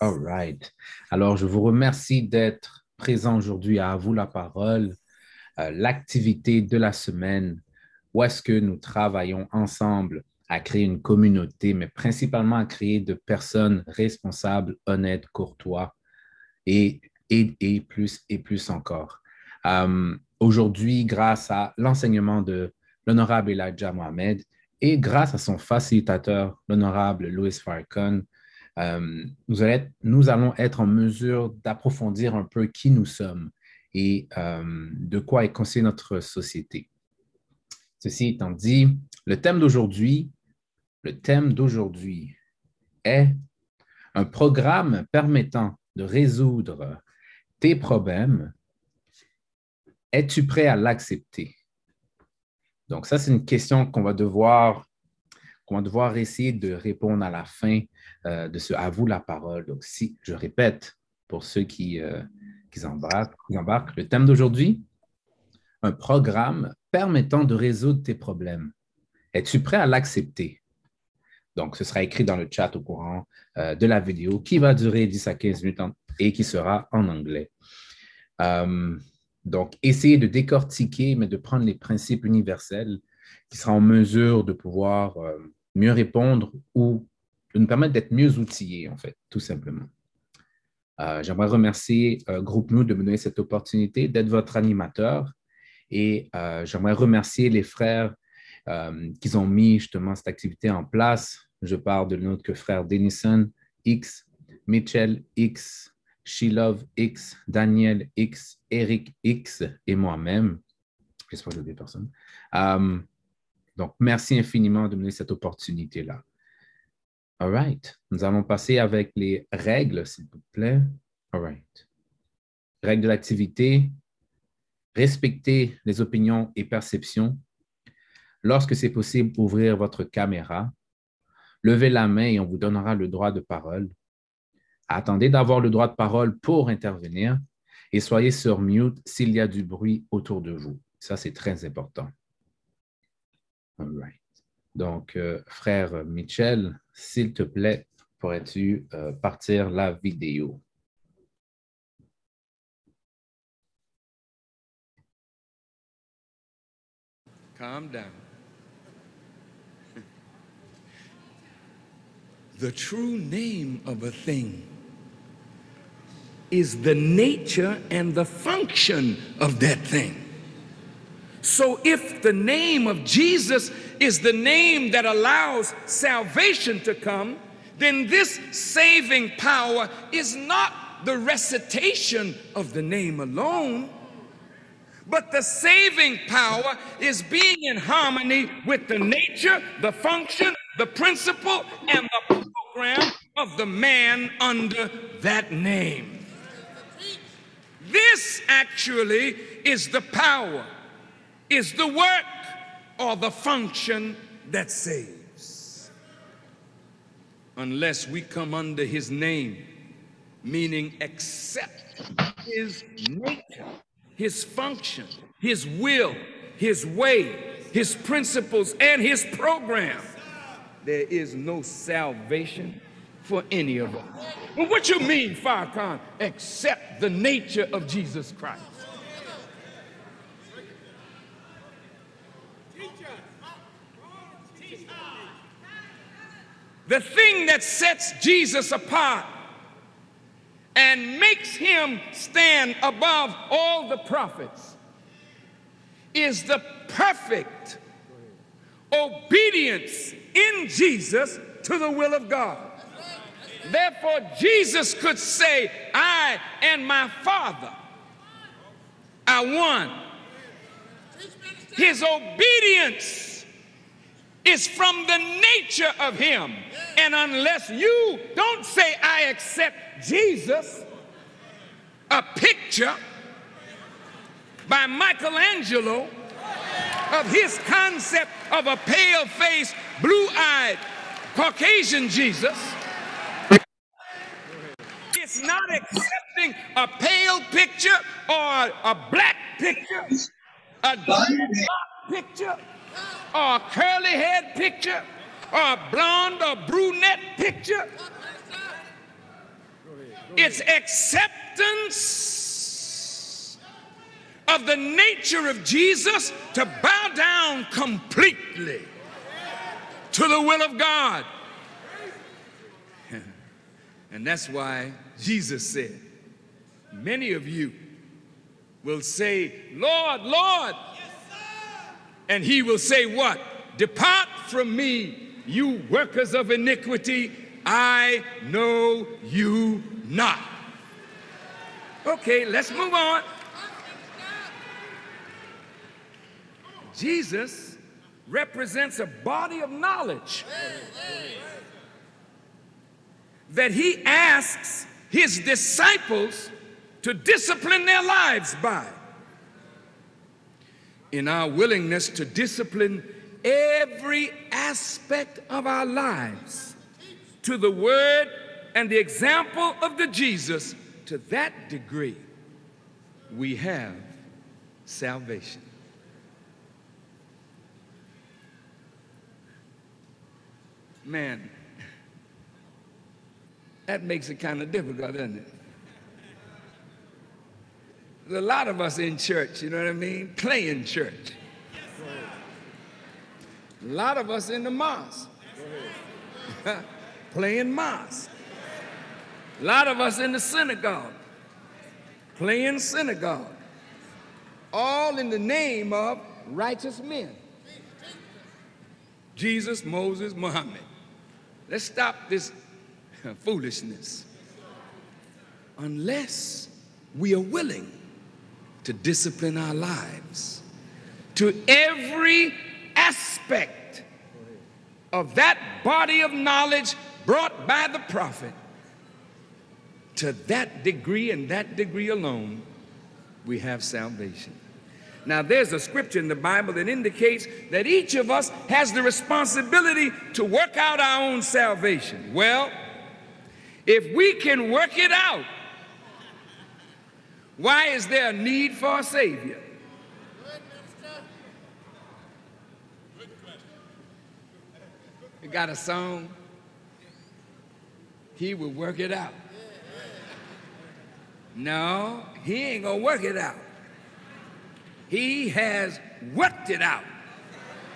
All right. Alors, je vous remercie d'être présent aujourd'hui à vous la parole, euh, l'activité de la semaine, où est-ce que nous travaillons ensemble à créer une communauté, mais principalement à créer de personnes responsables, honnêtes, courtois et, et, plus et plus encore. Euh, aujourd'hui, grâce à l'enseignement de l'honorable Elijah Mohamed et grâce à son facilitateur, l'honorable Louis Farrakhan, euh, nous, allons, être en mesure d'approfondir un peu qui nous sommes et euh, de quoi est constituée notre société. Ceci étant dit, le thème d'aujourd'hui, le thème d'aujourd'hui est un programme permettant de résoudre tes problèmes. Es-tu prêt à l'accepter? Donc, ça, c'est une question qu'on va devoir devoir essayer de répondre à la fin euh, de ce À vous la parole. Donc, si je répète pour ceux qui, euh, qui, embarquent, embarquent, le thème d'aujourd'hui, un programme permettant de résoudre tes problèmes. Es-tu prêt à l'accepter? Donc, ce sera écrit dans le chat au courant euh, de la vidéo qui va durer 10 à 15 minutes et qui sera en anglais. donc, essayez de décortiquer, mais de prendre les principes universels qui sera en mesure de pouvoir mieux répondre ou nous permettre d'être mieux outillés, en fait, tout simplement. Euh, j'aimerais remercier euh, Groupe Nous de me donner cette opportunité d'être votre animateur et j'aimerais remercier les frères qui ont mis justement cette activité en place. Je parle de notre frère Denison X, Mitchell X, Shilov X, Daniel X, Eric X et moi-même. J'espère que je des personnes. Donc, merci infiniment de me donner cette opportunité-là. All right. Nous allons passer avec les règles, s'il vous plaît. All right. Règles de l'activité. Respecter les opinions et perceptions. Lorsque c'est possible, ouvrir votre caméra. Levez la main et on vous donnera le droit de parole. Attendez d'avoir le droit de parole pour intervenir et soyez sur mute s'il y a du bruit autour de vous. Ça, c'est très important. Right. Donc, euh, frère Michel, s'il te plaît, pourrais-tu euh, partir la vidéo? Calm down. The true name of a thing is the nature and the function of that thing. So, if the name of Jesus is the name that allows salvation to come, then this saving power is not the recitation of the name alone, but the saving power is being in harmony with the nature, the function, the principle, and the program of the man under that name. This actually is the power is the work or the function that saves. Unless we come under his name, meaning accept his nature, his function, his will, his way, his principles, and his program, there is no salvation for any of us. Well, what you mean, Farrakhan? Accept the nature of Jesus Christ. The thing that sets Jesus apart and makes him stand above all the prophets is the perfect obedience in Jesus to the will of God. Therefore, Jesus could say, I and my Father are one. His obedience is from the nature of him. And unless you don't say, I accept Jesus, a picture by Michelangelo of his concept of a pale faced, blue eyed Caucasian Jesus. It's not accepting a pale picture or a black picture, a dark picture or a curly head picture or a blonde or brunette picture. It's acceptance of the nature of Jesus to bow down completely to the will of God. And that's why Jesus said, Many of you will say, Lord, Lord. And he will say, What? Depart from me, you workers of iniquity. I know you not. Okay, let's move on. Jesus represents a body of knowledge that he asks his disciples to discipline their lives by. In our willingness to discipline every aspect of our lives to the word and the example of the Jesus, to that degree, we have salvation. Man, that makes it kind of difficult, doesn't it? A lot of us in church, you know what I mean? Playing church. A lot of us in the mosque. Playing mosque. A lot of us in the synagogue. Playing synagogue. All in the name of righteous men. Jesus, Moses, Muhammad. Let's stop this foolishness. Unless we are willing to discipline our lives to every aspect of that body of knowledge brought by the prophet, to that degree and that degree alone, we have salvation. Now, there's a scripture in the Bible that indicates that each of us has the responsibility to work out our own salvation. Well, if we can work it out, why is there a need for a Savior? You got a song? He will work it out. No, he ain't gonna work it out. He has worked it out.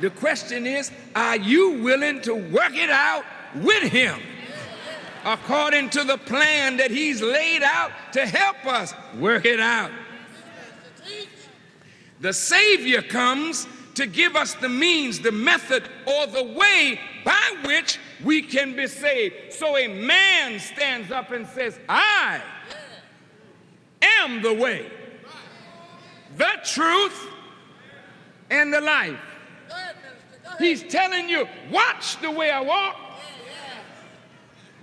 The question is, are you willing to work it out with him? According to the plan that he's laid out to help us work it out. The Savior comes to give us the means, the method, or the way by which we can be saved. So a man stands up and says, I am the way, the truth, and the life. He's telling you, watch the way I walk,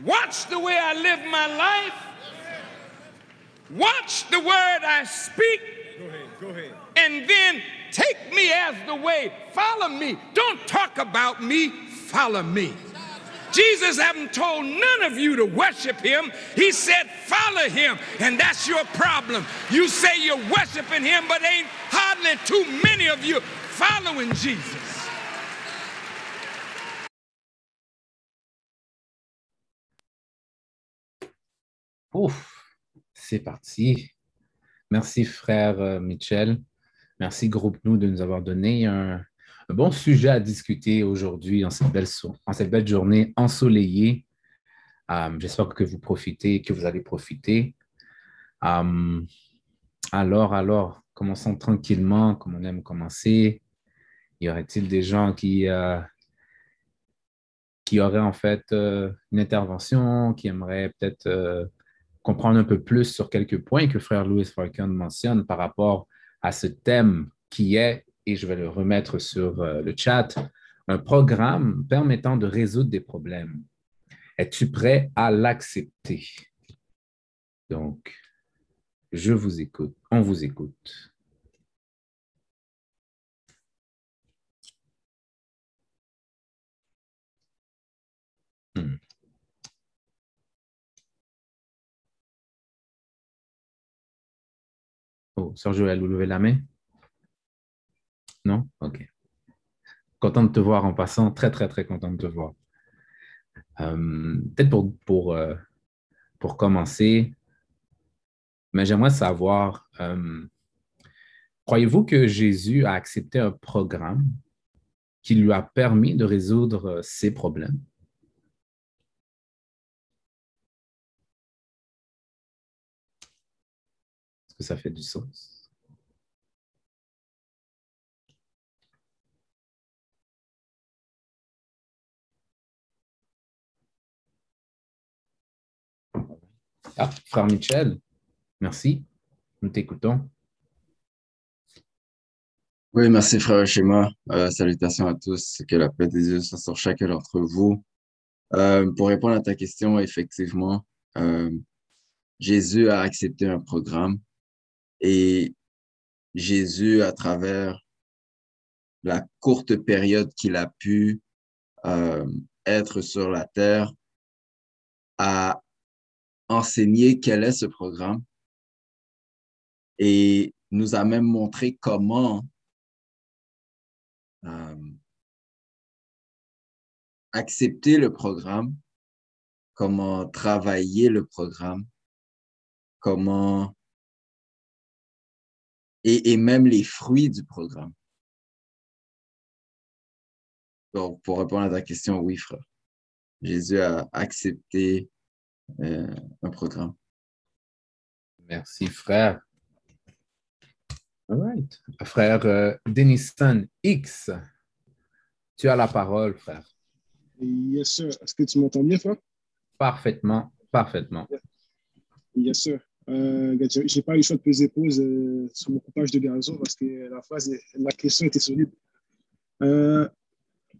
watch the way I live my life, watch the word I speak. Go ahead, go ahead. And then take me as the way. Follow me. Don't talk about me, follow me. Jesus haven't told none of you to worship him. He said, follow him. And that's your problem. You say you're worshiping him, but ain't hardly too many of you following Jesus. Ouf, c'est parti. Merci, frère euh, Michel. Merci, groupe Nous, de nous avoir donné un, bon sujet à discuter aujourd'hui en, cette belle, journée ensoleillée. Um, J'espère que vous profitez, que vous allez profiter. Um, alors, alors, commençons tranquillement, comme on aime commencer. Y aurait-il des gens qui, qui auraient en fait une intervention, qui aimeraient peut-être comprendre un peu plus sur quelques points que frère Louis Farquhar mentionne par rapport à ce thème qui est, et je vais le remettre sur euh, le chat, un programme permettant de résoudre des problèmes. Es-tu prêt à l'accepter? Donc, je vous écoute, on vous écoute. Hmm. Oh, Sergio, elle a levé la main? Non? OK. Content de te voir en passant. Très, très, très content de te voir. Euh, Peut-être euh, pour commencer, Mais j'aimerais savoir, euh, croyez-vous que Jésus a accepté un programme qui lui a permis de résoudre ses problèmes? Que ça fait du sens? Ah, frère Michel, merci. Nous t'écoutons. Oui, merci frère Schéma. Euh, salutations à tous. Que la paix des Dieu soit sur chacun d'entre vous. Euh, pour répondre à ta question, effectivement, euh, Jésus a accepté un programme et Jésus, à travers la courte période qu'il a pu être sur la terre, a enseigné quel est ce programme et nous a même montré comment euh, accepter le programme, comment travailler le programme, comment et, et même les fruits du programme. Donc, pour répondre à ta question, oui, frère. Jésus a accepté euh, un programme. Merci, frère. All right. Frère euh, Denison X, tu as la parole, frère. Yes, sir. Est-ce que tu m'entends bien, frère? Parfaitement, parfaitement. Yes, sir. Euh, j'ai pas eu le choix de peser pause euh, sur mon coupage de gazon parce que la phrase, la question était solide. Euh,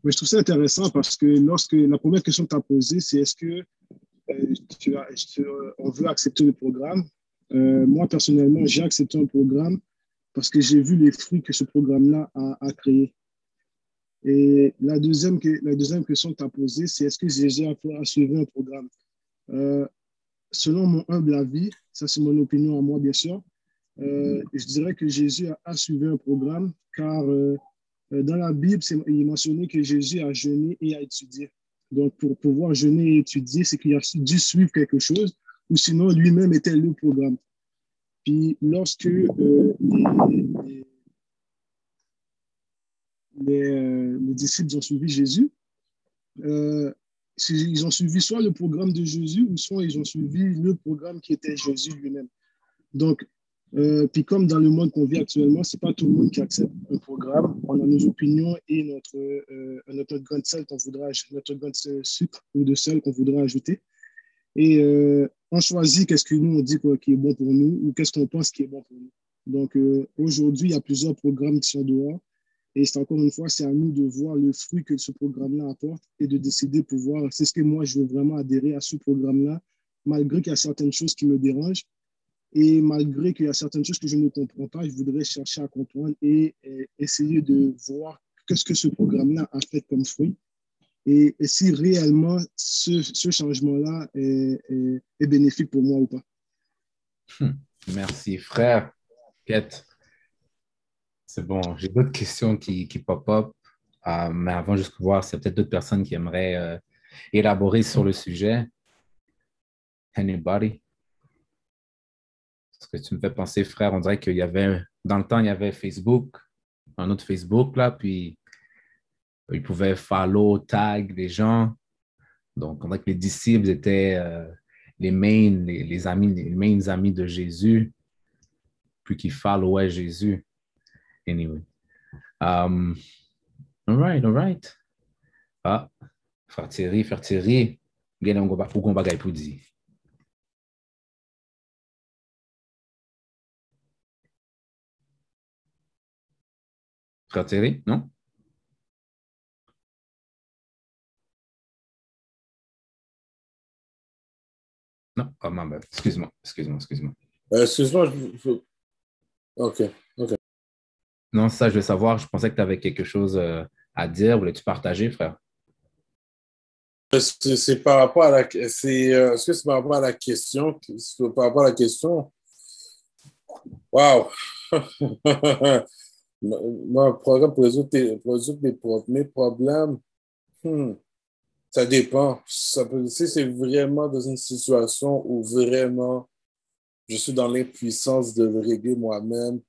mais je trouve ça intéressant parce que lorsque la première question que tu as posée, c'est est-ce que tu as, on veut accepter le programme? Euh, moi, personnellement, j'ai accepté un programme parce que j'ai vu les fruits que ce programme-là a, a créé. Et la deuxième, la deuxième question que tu as posée, c'est est-ce que Jésus a, a suivi un programme? Euh, Selon mon humble avis, ça c'est mon opinion à moi, bien sûr, euh, je dirais que Jésus a, a, suivi un programme car dans la Bible, il est mentionné que Jésus a jeûné et a étudié. Donc, pour pouvoir jeûner et étudier, c'est qu'il a dû suivre quelque chose, ou sinon lui-même était le programme. Puis, lorsque euh, les, euh, les, disciples ont suivi Jésus, euh, ils ont suivi soit le programme de Jésus, ou soit ils ont suivi le programme qui était Jésus lui-même. Donc, euh, puis comme dans le monde qu'on vit actuellement, c'est pas tout le monde qui accepte un programme. On a nos opinions et notre, euh, notre grain de sel qu'on voudra, notre grain de sucre ou de sel qu'on voudra ajouter. Et euh, on choisit qu'est-ce que nous on dit qui est bon pour nous ou qu'est-ce qu'on pense qui est bon pour nous. Donc aujourd'hui, il y a plusieurs programmes qui sont dehors. Et c'est encore une fois, c'est à nous de voir le fruit que ce programme-là apporte et de décider pour voir, c'est ce que moi, je veux vraiment adhérer à ce programme-là, malgré qu'il y a certaines choses qui me dérangent et malgré qu'il y a certaines choses que je ne comprends pas, je voudrais chercher à comprendre et, essayer de voir qu'est-ce que ce programme-là a fait comme fruit et, si réellement ce, changement-là est, est, bénéfique pour moi ou pas. Hmm. Merci, frère. C'est bon, j'ai d'autres questions qui, qui pop-up, euh, mais avant, juste voir, c'est peut-être d'autres personnes qui aimeraient euh, élaborer sur le sujet. Anybody? Parce que tu me fais penser, frère, on dirait qu'il y avait, dans le temps, il y avait Facebook, un autre Facebook, là, puis ils pouvaient follow, tag les gens. Donc, on dirait que les disciples étaient euh, les main, les, amis, les main amis de Jésus, puis qui followaient Jésus. Anyway. Um, all right, all right. Ah, frère Thierry, frère Thierry, bien, on va pour dire. Frère non? Non, oh, Excuse-moi, excuse-moi, excuse-moi. Euh, excuse-moi, je... OK. Non, ça, je veux savoir. Je pensais que tu avais quelque chose euh, à dire. Voulais-tu partager, frère? Euh, c'est par rapport à la... Est-ce que c'est par rapport à la question? Par rapport à la question? Wow! Mon programme pour résoudre, mes, problèmes, hmm, ça dépend. Ça peut, si c'est vraiment dans une situation où vraiment je suis dans l'impuissance de le régler moi-même,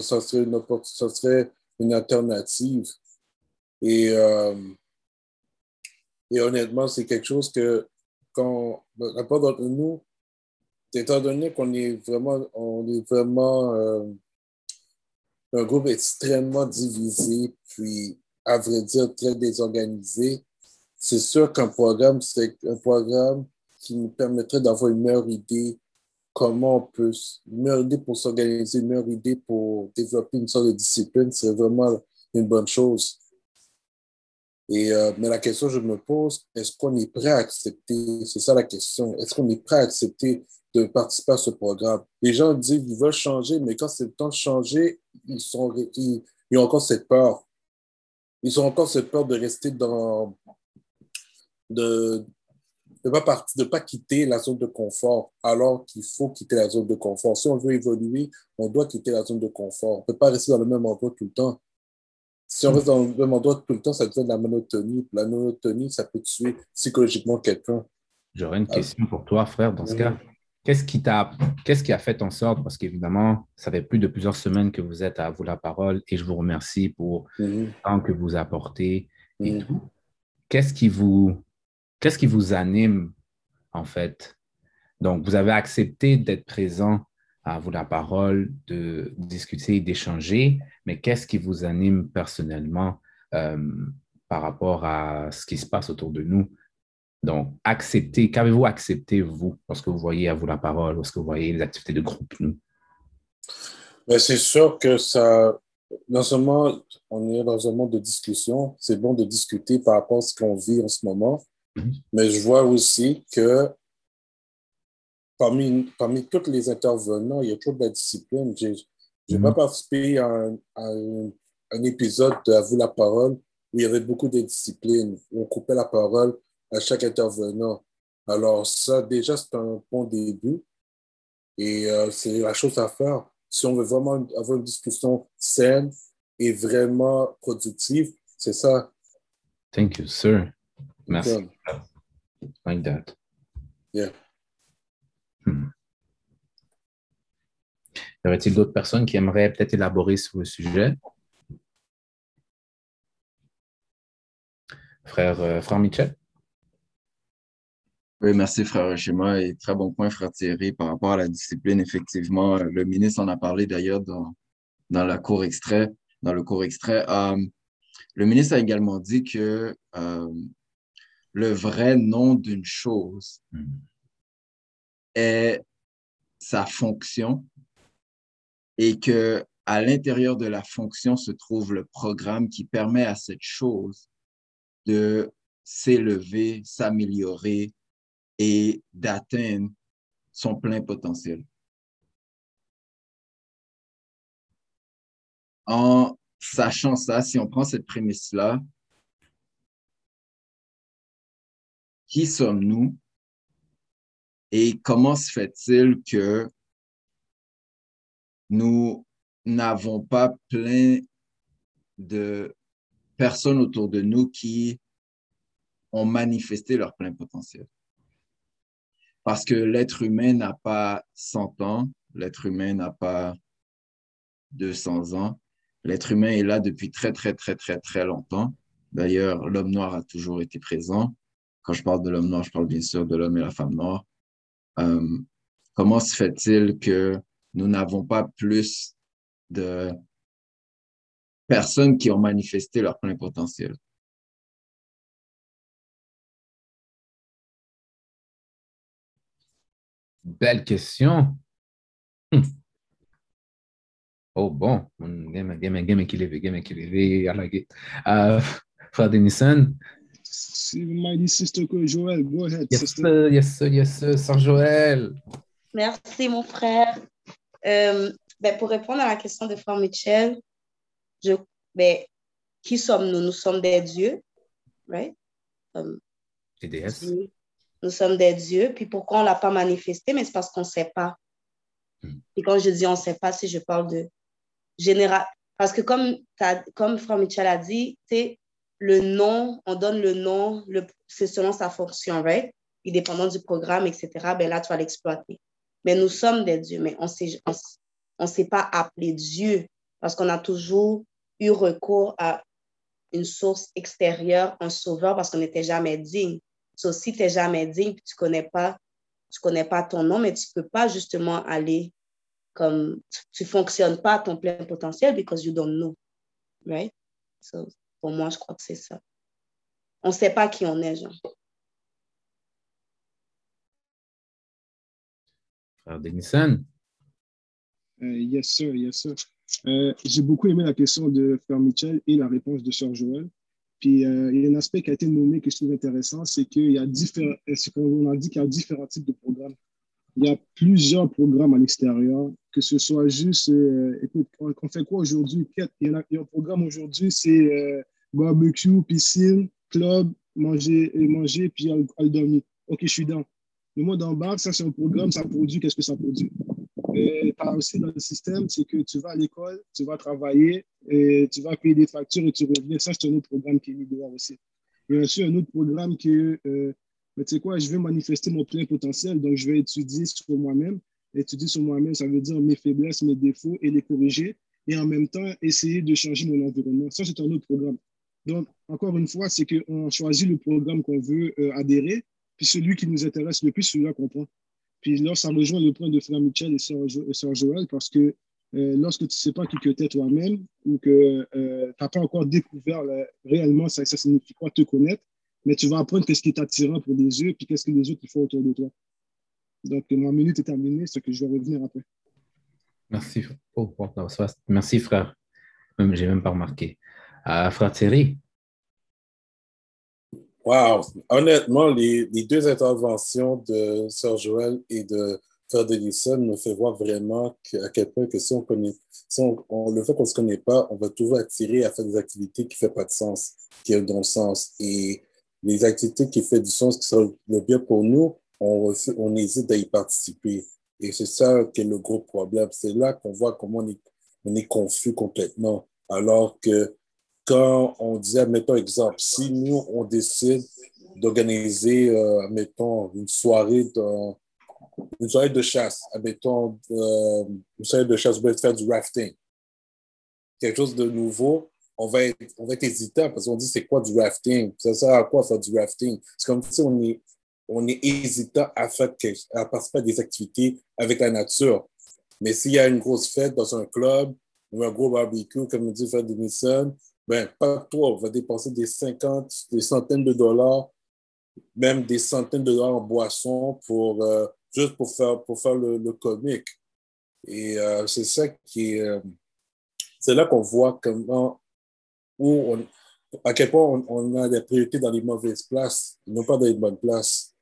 ça serait une, ça serait une alternative. Et, euh, et honnêtement, c'est quelque chose que quand la part d'entre nous, étant donné qu'on est vraiment, on est vraiment euh, un groupe extrêmement divisé, puis à vrai dire très désorganisé, c'est sûr qu'un programme, c'est un programme qui nous permettrait d'avoir une meilleure idée comment on peut, meilleure idée pour s'organiser, une meilleure idée pour développer une sorte de discipline, c'est vraiment une bonne chose. Et, euh, mais la question que je me pose, est-ce qu'on est prêt à accepter, c'est ça la question, est-ce qu'on est prêt à accepter de participer à ce programme? Les gens disent qu'ils veulent changer, mais quand c'est le temps de changer, ils, sont, ils ont encore cette peur. Ils ont encore cette peur de rester dans, de, de pas partir, de pas quitter la zone de confort, alors qu'il faut quitter la zone de confort. Si on veut évoluer, on doit quitter la zone de confort. On ne peut pas rester dans le même endroit tout le temps. Si on reste dans le même endroit tout le temps, ça devient de la monotonie. La monotonie, ça peut tuer psychologiquement quelqu'un. J'aurais une question pour toi, frère, dans ce cas. Qu'est-ce qui, t'a, qu'est-ce qui a fait en sorte, parce qu'évidemment, ça fait plus de plusieurs semaines que vous êtes à vous la parole et je vous remercie pour mm-hmm. le temps que vous apportez et mm-hmm. tout. Qu'est-ce qui vous Qu'est-ce qui vous anime, en fait? Donc, vous avez accepté d'être présent à vous la parole, de discuter, d'échanger, mais qu'est-ce qui vous anime personnellement euh, par rapport à ce qui se passe autour de nous? Donc, accepter, qu'avez-vous accepté, vous, lorsque vous voyez à vous la parole, lorsque vous voyez les activités de groupe? Ben, c'est sûr que ça, non seulement on est dans un monde de discussion, c'est bon de discuter par rapport à ce qu'on vit en ce moment. Mais je vois aussi que parmi, parmi tous les intervenants, il y a toujours de la discipline. Je n'ai pas mhm. participé à un, un, épisode de À vous la parole où il y avait beaucoup de discipline, où on coupait la parole à chaque intervenant. Alors ça, déjà, c'est un bon début et euh, c'est la chose à faire. Si on veut vraiment avoir une discussion saine et vraiment productive, c'est ça. Thank you, sir. Merci. Like that. Yeah. Hmm. Y aurait-il d'autres personnes qui aimeraient peut-être élaborer sur le sujet? Frère, euh, frère Michel? Oui, merci, frère Schema. Et très bon point, frère Thierry, par rapport à la discipline. Effectivement, le ministre en a parlé d'ailleurs dans, dans, la cour extrait, dans le cours extrait. Euh, le ministre a également dit que euh, le vrai nom d'une chose hmm. est sa fonction et que à l'intérieur de la fonction se trouve le programme qui permet à cette chose de s'élever, s'améliorer et d'atteindre son plein potentiel. En sachant ça, si on prend cette prémisse-là, qui sommes-nous? Et comment se fait-il que nous n'avons pas plein de personnes autour de nous qui ont manifesté leur plein potentiel? Parce que l'être humain n'a pas 100 ans, l'être humain n'a pas 200 ans. L'être humain est là depuis très, très, très, très, très longtemps. D'ailleurs, l'homme noir a toujours été présent. Quand je parle de l'homme noir, je parle bien sûr de l'homme et la femme noire. Euh, comment se fait-il que nous n'avons pas plus de personnes qui ont manifesté leur plein potentiel? Belle question. Hmm. Oh bon, game, game, game équilibré, game équilibré, à la uh, Frère Denison, mighty sister Joël. Go ahead, yes, sister. Sir, yes, sir, yes, sir. Joël. Merci, mon frère. Euh, ben, pour répondre à la question de Frère Michel, je, ben, qui sommes-nous? Nous sommes des dieux, right? Um, des déesses. Nous sommes des dieux. Puis pourquoi on ne l'a pas manifesté? Mais c'est parce qu'on ne sait pas. Hmm. Et quand je dis on ne sait pas, si je parle de général. Parce que comme, comme Frère Michel a dit, c'est le nom, on donne le nom, le, c'est selon sa fonction, right? Et dépendant du programme, etc., ben là, tu vas l'exploiter. Mais nous sommes des dieux, mais on ne on, s'est pas appelé Dieu parce qu'on a toujours eu recours à une source extérieure, un sauveur, parce qu'on n'était jamais digne. So, si tu n'es jamais digne, tu connais, pas, tu connais pas ton nom, mais tu ne peux pas justement aller comme tu ne fonctionnes pas à ton plein potentiel because you don't know. Right? So, pour moi, je crois que c'est ça. On ne sait pas qui on est, genre. Frère Denison. Euh, yes, sir, yes, sir. Euh, j'ai beaucoup aimé la question de Frère Michel et la réponse de Sœur Joël. Puis euh, il y a un aspect qui a été nommé que je trouve intéressant, c'est qu'il y a différents, qu'on a dit qu'il y a différents types de programmes. Il y a plusieurs programmes à l'extérieur, que ce soit juste, écoute, on, fait quoi aujourd'hui? Il, y a, un programme aujourd'hui, c'est barbecue, piscine, club, manger, et manger puis aller dormir. OK, je suis dans. Le en bas, ça c'est un programme, ça produit, qu'est-ce que ça produit? Et par aussi dans le système, c'est que tu vas à l'école, tu vas travailler, et tu vas payer des factures et tu reviens. Ça, c'est un autre programme qui est mis dehors aussi. Il y a aussi un autre programme que, euh, tu sais quoi, je vais manifester mon plein potentiel, donc je vais étudier sur moi-même. Étudier sur moi-même, ça veut dire mes faiblesses, mes défauts et les corriger. Et en même temps, essayer de changer mon environnement. Ça, c'est un autre programme. Donc, encore une fois, c'est qu'on choisit le programme qu'on veut euh, adhérer, puis celui qui nous intéresse le plus, celui-là qu'on prend. Puis là, ça rejoint le point de Frère Michel et Sœur, Joël, parce que euh, lorsque tu ne sais pas qui que tu es toi-même ou que euh, tu n'as pas encore découvert réellement ça, ça signifie quoi te connaître, mais tu vas apprendre qu'est-ce qui est attirant pour les yeux, puis qu'est-ce que les autres font autour de toi. Donc, ma minute est terminée, c'est que je vais revenir après. Merci. Oh, merci, frère. Je n'ai même pas remarqué. Euh, frère Thierry. Wow! Honnêtement, les, deux interventions de Sœur Joël et de Frère Denison me fait voir vraiment à quel point que si on connaît, si on, le fait qu'on ne se connaît pas, on va toujours attirer à faire des activités qui ne font pas de sens, qui ont bon sens. Et les activités qui font du sens, qui sont le bien pour nous, on, hésite à y participer. Et c'est ça qui est le gros problème. C'est là qu'on voit comment on est, on est confus complètement. Alors que quand on disait, mettons exemple, si nous, on décide d'organiser, euh, mettons, une soirée de, une soirée de chasse, mettons, euh, une soirée de chasse, on faire du rafting, quelque chose de nouveau, on va être, on va être hésitant parce qu'on dit c'est quoi du rafting? Ça sert à quoi faire du rafting? C'est comme si on est, on est hésitant à, faire, à participer à des activités avec la nature. Mais s'il y a une grosse fête dans un club ou un gros barbecue, comme dit Fred Denison, ben, pas toi, on va dépenser des 50, des centaines de dollars, même des centaines de dollars en boisson pour, euh, juste pour faire, pour faire le, le comique. Et euh, c'est ça qui est. Euh, c'est là qu'on voit comment, où on, à quel point on, a des priorités dans les mauvaises places, non pas dans les bonnes places.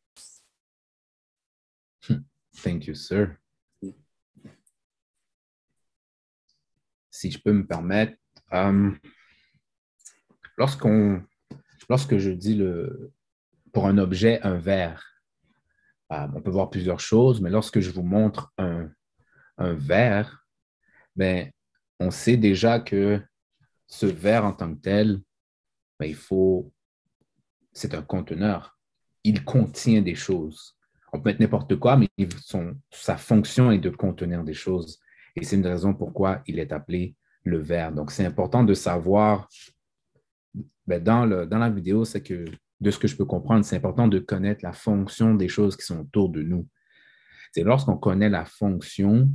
Thank you, sir. Si je peux me permettre, um, Lorsqu'on, lorsque je dis le, pour un objet, un verre, euh, on peut voir plusieurs choses, mais lorsque je vous montre un, un verre, ben, on sait déjà que ce verre en tant que tel, ben, il faut, c'est un conteneur. Il contient des choses. On peut mettre n'importe quoi, mais sa fonction est de contenir des choses. Et c'est une raison pourquoi il est appelé le verre. Donc, c'est important de savoir ben, dans la vidéo, c'est que de ce que je peux comprendre, c'est important de connaître la fonction des choses qui sont autour de nous. C'est lorsqu'on connaît la fonction,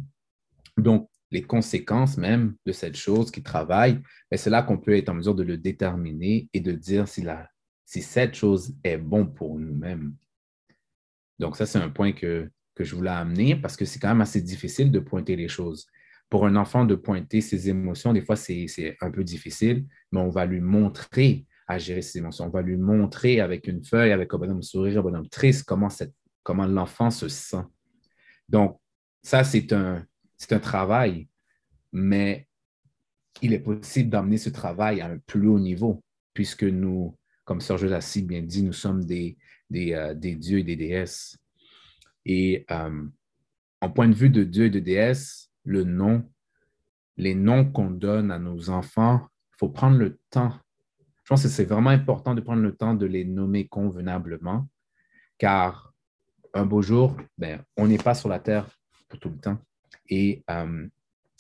donc les conséquences même de cette chose qui travaille, ben, c'est là qu'on peut être en mesure de le déterminer et de dire si, la, si cette chose est bon pour nous-mêmes. Donc ça, c'est un point que, que je voulais amener parce que c'est quand même assez difficile de pointer les choses pour un enfant de pointer ses émotions, des fois, c'est un peu difficile, mais on va lui montrer à gérer ses émotions. On va lui montrer avec une feuille, avec un bonhomme sourire, un bonhomme triste, comment, comment l'enfant se sent. Donc, ça, c'est un, un travail, mais il est possible d'amener ce travail à un plus haut niveau, puisque nous, comme Serge l'a si bien dit, nous sommes des, des, euh, dieux et des déesses. Et euh, en point de vue de dieu et de déesse, le nom, les noms qu'on donne à nos enfants, il faut prendre le temps. Je pense que c'est vraiment important de prendre le temps de les nommer convenablement, car un beau jour, ben, on n'est pas sur la terre pour tout le temps. Et euh,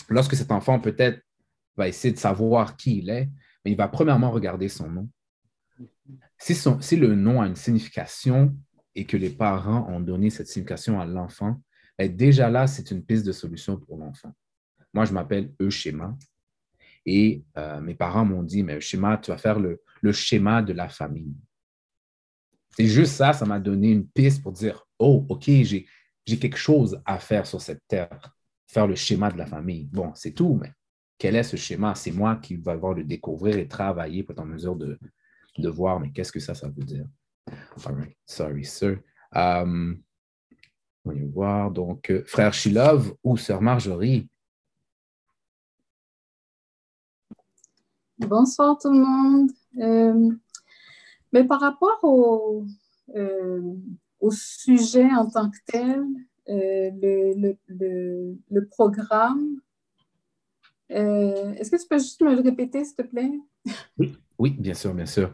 lorsque cet enfant peut-être va essayer de savoir qui il est, mais il va premièrement regarder son nom. Si, le nom a une signification et que les parents ont donné cette signification à l'enfant, ben déjà là, c'est une piste de solution pour l'enfant. Moi, je m'appelle Euschema et euh, mes parents m'ont dit, mais tu vas faire le, le schéma de la famille. C'est juste ça, ça m'a donné une piste pour dire, oh, OK, j'ai quelque chose à faire sur cette terre, faire le schéma de la famille. Bon, c'est tout, mais quel est ce schéma? C'est moi qui vais avoir le découvrir et travailler pour être en mesure de, de voir, mais qu'est-ce que ça, ça veut dire? All right, sorry, sir. Um, on va voir. Donc, euh, frère Shilov ou sœur Marjorie? Bonsoir tout le monde. Euh, mais par rapport au, euh, au sujet en tant que tel, euh, le, le, le, programme, est-ce que tu peux juste me le répéter, s'il te plaît? Oui, oui, bien sûr, bien sûr.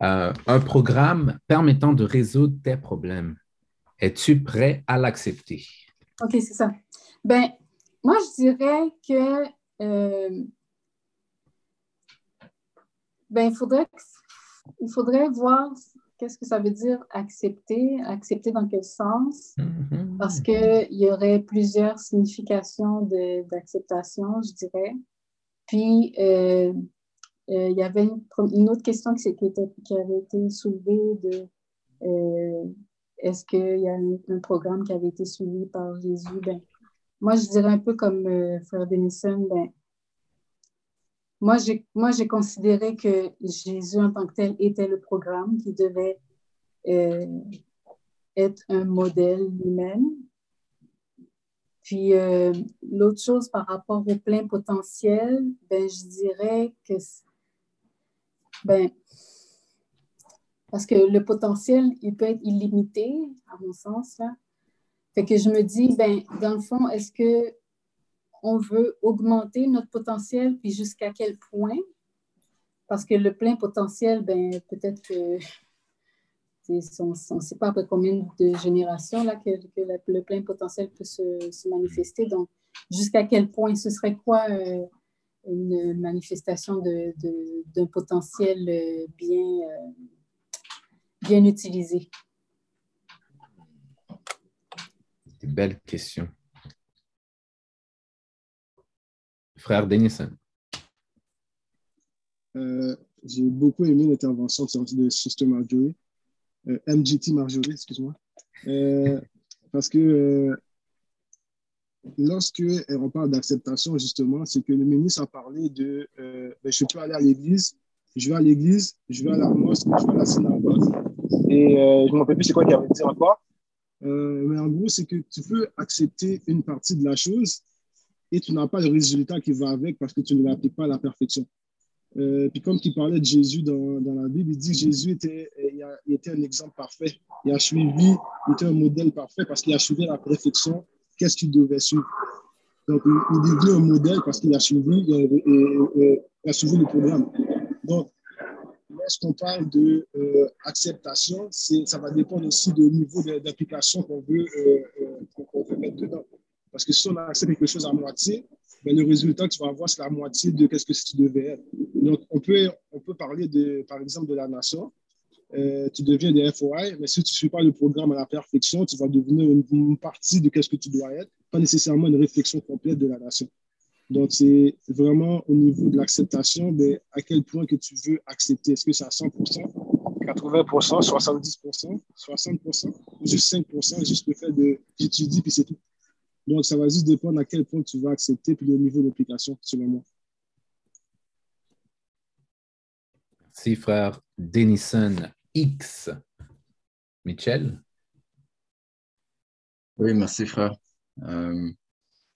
un programme permettant de résoudre tes problèmes. Es-tu prêt à l'accepter? OK, c'est ça. Ben, moi, je dirais que ben, il faudrait, il faudrait voir qu'est-ce que ça veut dire accepter, accepter dans quel sens, mm-hmm. parce qu'il y aurait plusieurs significations d'acceptation, je dirais. Puis, euh, euh, il y avait une, autre question qui, qui, avait été soulevée de euh, est-ce qu'il y a un, programme qui avait été suivi par Jésus? Ben, moi, je dirais un peu comme Frère Denison, ben, moi, j'ai considéré que Jésus en tant que tel était le programme qui devait euh, être un modèle lui-même. Puis euh, l'autre chose par rapport au plein potentiel, ben, je dirais que ben, parce que le potentiel, il peut être illimité, à mon sens. Fait que je me dis, ben, dans le fond, est-ce que on veut augmenter notre potentiel, puis jusqu'à quel point? Parce que le plein potentiel, ben, peut-être que on ne sait pas après combien de générations là, que, le plein potentiel peut se, manifester. Donc, jusqu'à quel point? Ce serait quoi euh, une manifestation d'un potentiel euh, bien, euh, bien utilisé? Belle question. Frère Denison. Euh, j'ai beaucoup aimé l'intervention de Sister Marjorie, euh, MGT Marjorie, excuse-moi, euh, parce que lorsque on parle d'acceptation, justement, c'est que le ministre a parlé de ben, je peux aller à l'église, je vais à l'église, je vais à la mosquée, je vais à la synagogue, et je ne me rappelle plus c'est quoi qu'il avait dit encore? mais en gros, c'est que tu peux accepter une partie de la chose, et tu n'as pas le résultat qui va avec parce que tu ne l'appliques pas à la perfection. Euh, puis comme tu parlais de Jésus dans, la Bible, il dit que Jésus était, a, il était un exemple parfait. Il a suivi, il était un modèle parfait parce qu'il a suivi la perfection. Qu'est-ce qu'il devait suivre? Donc, il, il est devenu un modèle parce qu'il a suivi, et, il a suivi le programme. Donc, lorsqu'on parle de euh, ça va dépendre aussi du niveau d'application qu'on veut, euh, euh veut mettre dedans. Parce que si on accepte quelque chose à moitié, ben, le résultat que tu vas avoir, c'est la moitié de ce que tu devais être. Donc, on peut, on peut parler, de, par exemple, de la nation. Euh, tu deviens des FOI, mais si tu ne suis pas le programme à la perfection, tu vas devenir une, partie de ce que tu dois être, pas nécessairement une réflexion complète de la nation. Donc, c'est vraiment au niveau de l'acceptation, à quel point que tu veux accepter? Est-ce que c'est à 100% 80 70 60 ou juste 5 juste le fait de j'étudie puis c'est tout. Donc, ça va juste dépendre à quel point tu vas accepter puis le niveau d'application, selon moi. Merci, frère Denison X. Michel? Oui, merci, frère. Euh,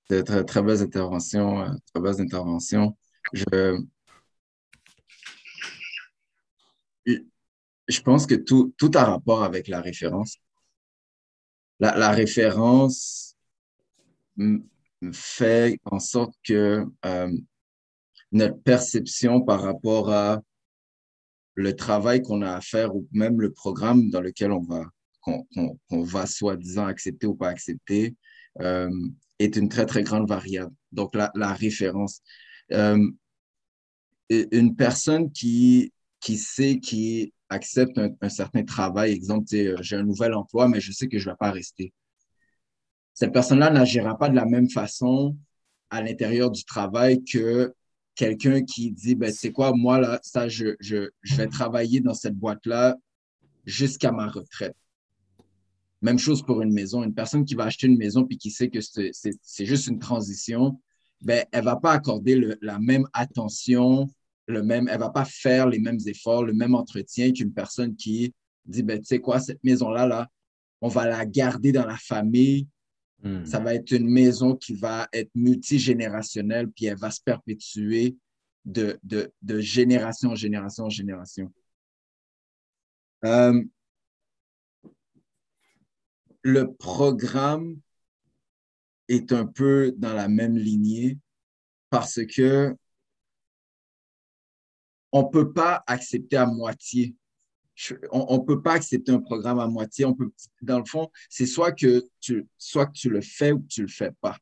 très, très belles interventions. Euh, très belles interventions. Je, je pense que tout, tout a rapport avec la référence. La, la référence fait en sorte que euh, notre perception par rapport à le travail qu'on a à faire ou même le programme dans lequel on va, qu'on va soi-disant accepter ou pas accepter, euh, est une très, très grande variable. Donc, la, référence. Euh, une personne qui, qui sait, qui accepte un, certain travail, exemple, j'ai un nouvel emploi, mais je sais que je ne vais pas rester. Cette personne-là n'agira pas de la même façon à l'intérieur du travail que quelqu'un qui dit, ben, c'est quoi, moi, là, ça, je, je, je vais travailler dans cette boîte-là jusqu'à ma retraite. Même chose pour une maison. Une personne qui va acheter une maison puis qui sait que c'est juste une transition, ben, elle va pas accorder la même attention, le même, elle va pas faire les mêmes efforts, le même entretien qu'une personne qui dit, ben, tu sais quoi, cette maison-là, là, on va la garder dans la famille. Hmm. Ça va être une maison qui va être multigénérationnelle, puis elle va se perpétuer de, de, de génération en génération en génération. Euh, le programme est un peu dans la même lignée parce que on ne peut pas accepter à moitié. On ne peut pas accepter un programme à moitié. On peut, dans le fond, c'est soit que tu, soit que tu le fais ou que tu ne le fais pas.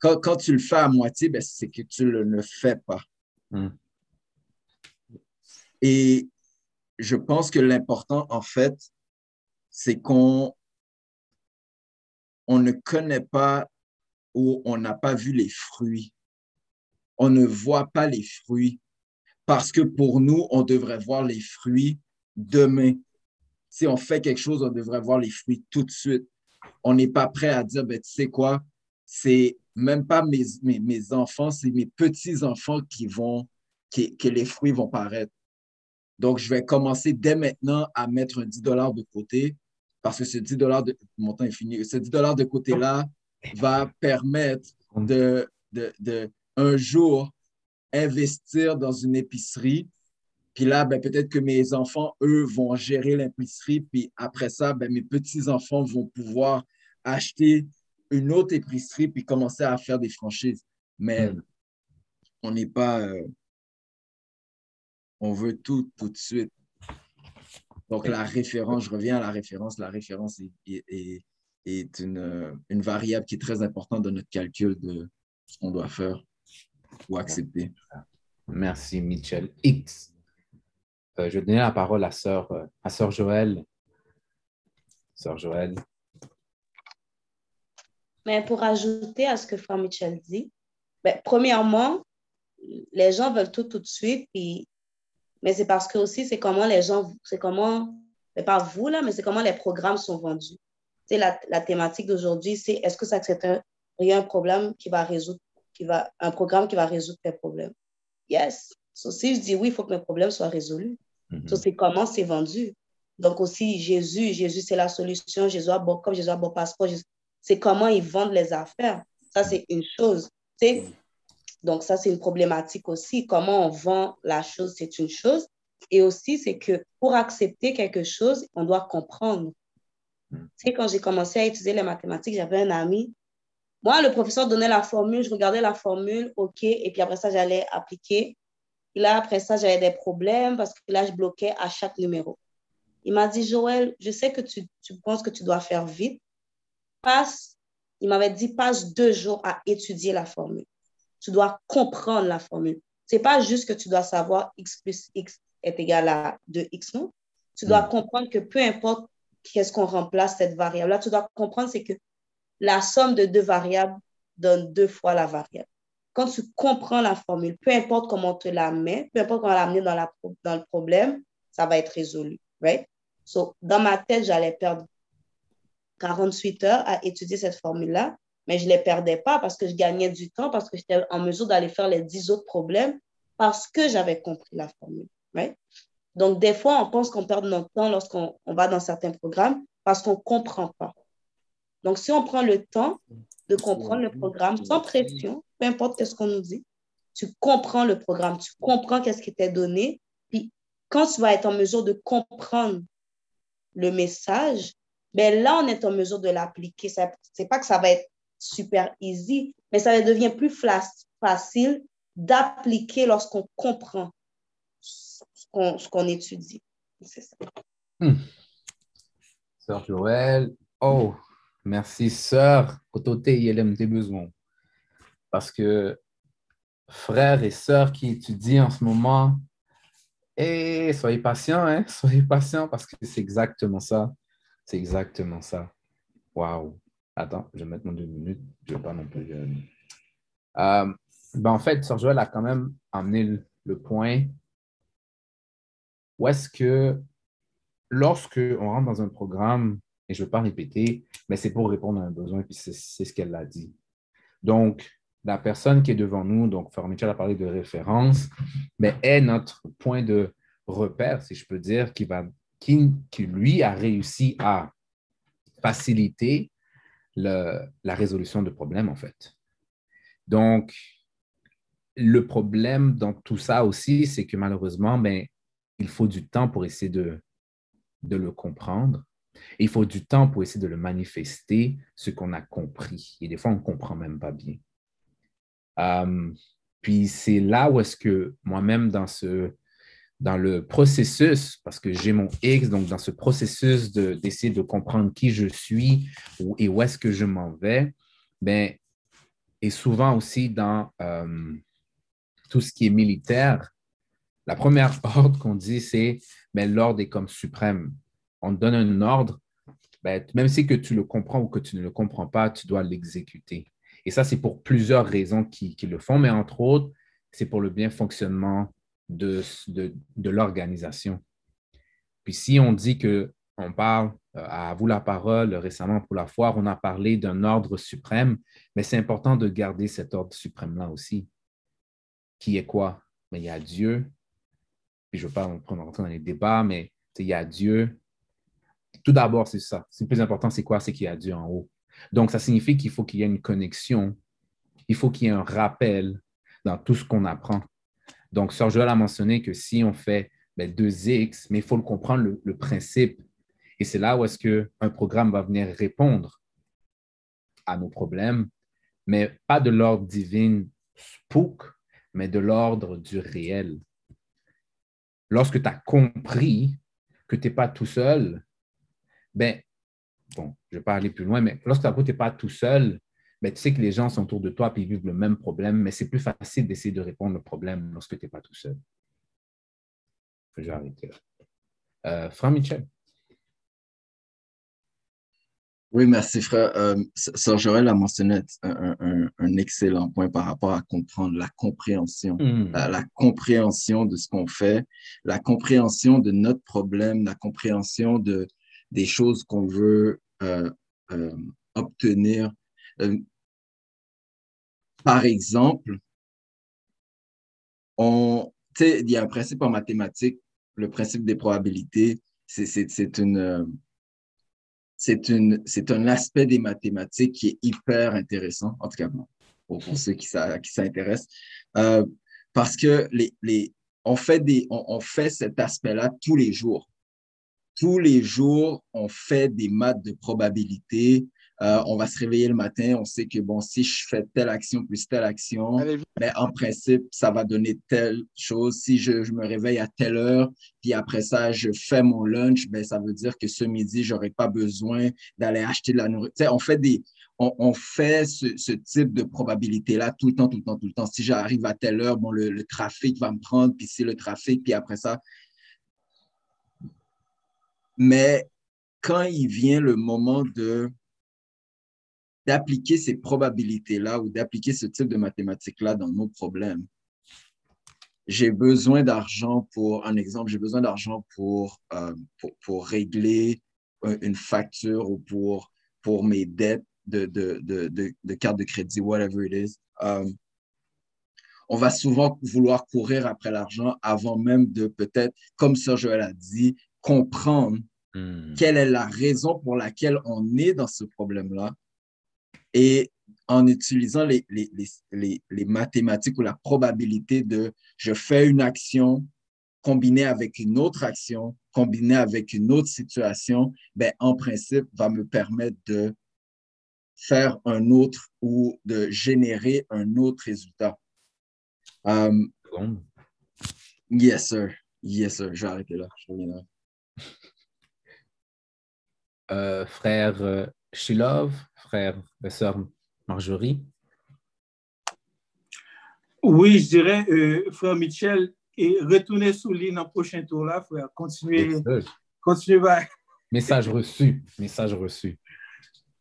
Quand, quand, tu le fais à moitié, ben, c'est que tu le, ne fais pas. Hmm. Et je pense que l'important, en fait, c'est qu'on on ne connaît pas ou on n'a pas vu les fruits. On ne voit pas les fruits parce que pour nous, on devrait voir les fruits demain. Si on fait quelque chose, on devrait voir les fruits tout de suite. On n'est pas prêt à dire, ben, tu sais quoi, c'est même pas mes, mes, enfants, c'est mes petits-enfants qui vont, que les fruits vont paraître. Donc, je vais commencer dès maintenant à mettre un 10 de côté parce que ce 10 de est fini, ce 10 de côté-là va permettre de, de, de, un jour investir dans une épicerie. Puis là, ben, peut-être que mes enfants, eux, vont gérer l'épicerie. Puis après ça, ben, mes petits-enfants vont pouvoir acheter une autre épicerie puis commencer à faire des franchises. Mais hmm. on n'est pas. Euh, on veut tout tout de suite. Donc, la référence, je reviens à la référence. La référence est, est, une, une, variable qui est très importante dans notre calcul de ce qu'on doit faire ou accepter. Merci, Michel. X. Euh, je vais donner la parole à sœur, euh, à sœur Joël. Sœur Joël. Mais pour ajouter à ce que Frère Michel dit, ben, premièrement, les gens veulent tout tout de suite, puis mais c'est parce que aussi, c'est comment les gens, c'est comment, mais pas vous là, mais c'est comment les programmes sont vendus. C'est la, la, thématique d'aujourd'hui, c'est est-ce que ça c'est un, un problème qui va résoudre, qui va, un programme qui va résoudre tes problèmes? Yes. So, si je dis oui, il faut que mes problèmes soient résolus. Mm c'est comment c'est vendu. Donc aussi, Jésus, Jésus, c'est la solution. Jésus a bon, comme Jésus a bon passeport, c'est comment ils vendent les affaires. Ça, c'est une chose. C'est donc, ça, c'est une problématique aussi. Comment on vend la chose, c'est une chose. Et aussi, c'est que pour accepter quelque chose, on doit comprendre. Tu sais, quand j'ai commencé à étudier les mathématiques, j'avais un ami. Moi, le professeur donnait la formule, je regardais la formule, OK, et puis après ça, j'allais appliquer. Et là, après ça, j'avais des problèmes parce que là, je bloquais à chaque numéro. Il m'a dit, Joël, je sais que tu, tu penses que tu dois faire vite. Passe, il m'avait dit, passe deux jours à étudier la formule tu dois comprendre la formule. Ce n'est pas juste que tu dois savoir x plus x est égal à 2x, non? Tu dois hmm. comprendre que peu importe qu'est-ce qu'on remplace cette variable-là, tu dois comprendre c'est que la somme de deux variables donne deux fois la variable. Quand tu comprends la formule, peu importe comment on te la met, peu importe comment on la, dans le problème, ça va être résolu. Right? So, dans ma tête, j'allais perdre 48 heures à étudier cette formule-là mais je ne les perdais pas parce que je gagnais du temps, parce que j'étais en mesure d'aller faire les 10 autres problèmes, parce que j'avais compris la formule. Donc, des fois, on pense qu'on perd notre temps lorsqu'on va dans certains programmes parce qu'on ne comprend pas. Donc, si on prend le temps de comprendre le programme sans pression, peu importe ce qu'on nous dit, tu comprends le programme, tu comprends qu'est-ce qui t'est donné, puis quand tu vas être en mesure de comprendre le message, ben là, on est en mesure de l'appliquer. Ce n'est pas que ça va être super easy, mais ça devient plus facile d'appliquer lorsqu'on comprend ce qu'on étudie. C'est ça. Hmm. Sœur Joël, oh, Merci, sœur. Parce que frères et sœurs qui étudient en ce moment, et soyez patients, hein? soyez patients parce que c'est exactement ça. C'est exactement ça. Waouh. Attends, je vais mettre mon deux minutes. Je ne vais pas non plus. Euh, euh, ben en fait, Sœur Joël a quand même amené le, point où est-ce que lorsque on rentre dans un programme, et je ne veux pas répéter, mais c'est pour répondre à un besoin, puis c'est ce qu'elle a dit. Donc, la personne qui est devant nous, donc Frère Michel a parlé de référence, mais est notre point de repère, si je peux dire, qui, va, qui, qui lui a réussi à faciliter la résolution de problèmes, en fait. Donc, le problème dans tout ça aussi, c'est que malheureusement, ben, il faut du temps pour essayer de, de le comprendre. Il faut du temps pour essayer de le manifester, ce qu'on a compris. Et des fois, on ne comprend même pas bien. Euh, puis c'est là où est-ce que moi-même, dans, ce, dans le processus, parce que j'ai mon X, donc dans ce processus d'essayer de, comprendre qui je suis et où est-ce que je m'en vais, ben, et souvent aussi dans euh, tout ce qui est militaire, la première ordre qu'on dit, c'est ben, l'ordre est comme suprême. On te donne un ordre, ben, même si que tu le comprends ou que tu ne le comprends pas, tu dois l'exécuter. Et ça, c'est pour plusieurs raisons qui, le font, mais entre autres, c'est pour le bien fonctionnement de, de, l'organisation. Puis si on dit que on parle euh, à vous la parole récemment pour la foire, on a parlé d'un ordre suprême, mais c'est important de garder cet ordre suprême-là aussi. Qui est quoi? Mais il y a Dieu, puis je ne veux pas prendre dans les débats, mais il y a Dieu. Tout d'abord, c'est ça. Le plus important, c'est quoi? C'est qu'il y a Dieu en haut. Donc, ça signifie qu'il faut qu'il y ait une connexion, il faut qu'il y ait un rappel dans tout ce qu'on apprend. Donc, Sœur Joël a mentionné que si on fait ben, 2x, mais il faut le comprendre, le, principe. Et c'est là où est-ce qu'un programme va venir répondre à nos problèmes, mais pas de l'ordre divin spook, mais de l'ordre du réel. Lorsque tu as compris que tu n'es pas tout seul, ben, bon, je ne vais pas aller plus loin, mais lorsque tu n'es pas tout seul, ben, tu sais que les gens sont autour de toi et ils vivent le même problème, mais c'est plus facile d'essayer de répondre au problème lorsque tu n'es pas tout seul. Je vais arrêter là. Euh, Frère Michel. Oui, merci, frère. Euh, Sœur Jorel a mentionné un, excellent point par rapport à comprendre la compréhension, hmm. la, compréhension de ce qu'on fait, la compréhension de notre problème, la compréhension de, des choses qu'on veut euh, euh, obtenir. Euh, par exemple, on, il y a un principe en mathématiques, le principe des probabilités, c'est une, c'est un aspect des mathématiques qui est hyper intéressant, en tout cas pour, ceux qui, qui s'intéressent, parce que les, les, on, fait des, on fait cet aspect-là tous les jours tous les jours, on fait des maths de probabilité. Euh, on va se réveiller le matin, on sait que bon, si je fais telle action plus telle action, mais ben, en principe, ça va donner telle chose. Si je, me réveille à telle heure, puis après ça, je fais mon lunch, ben, ça veut dire que ce midi, j'aurai pas besoin d'aller acheter de la nourriture. on fait des, on, fait ce, type de probabilité-là tout le temps, tout le temps, tout le temps. Si j'arrive à telle heure, bon, le, le trafic va me prendre, puis c'est le trafic, puis après ça, mais quand il vient le moment de d'appliquer ces probabilités-là ou d'appliquer ce type de mathématiques-là dans nos problèmes, j'ai besoin d'argent pour, un exemple, j'ai besoin d'argent pour, euh, pour, régler une facture ou pour, pour mes dettes de, de, de, de, carte de crédit, whatever it is. Euh, on va souvent vouloir courir après l'argent avant même de peut-être, comme Sir Joël a dit, comprendre hmm. quelle est la raison pour laquelle on est dans ce problème-là. Et en utilisant les, les, mathématiques ou la probabilité de je fais une action combinée avec une autre action, combinée avec une autre situation, ben, en principe, va me permettre de faire un autre ou de générer un autre résultat. Um, yes, sir. Yes, sir. Je vais arrêter là. Je euh, frère euh, Shilov, frère et sœur Marjorie? Oui, je dirais, euh, frère Michel, et retournez sous l'île dans le prochain tour là, frère. Continuez. Continuez. Message reçu. Message reçu.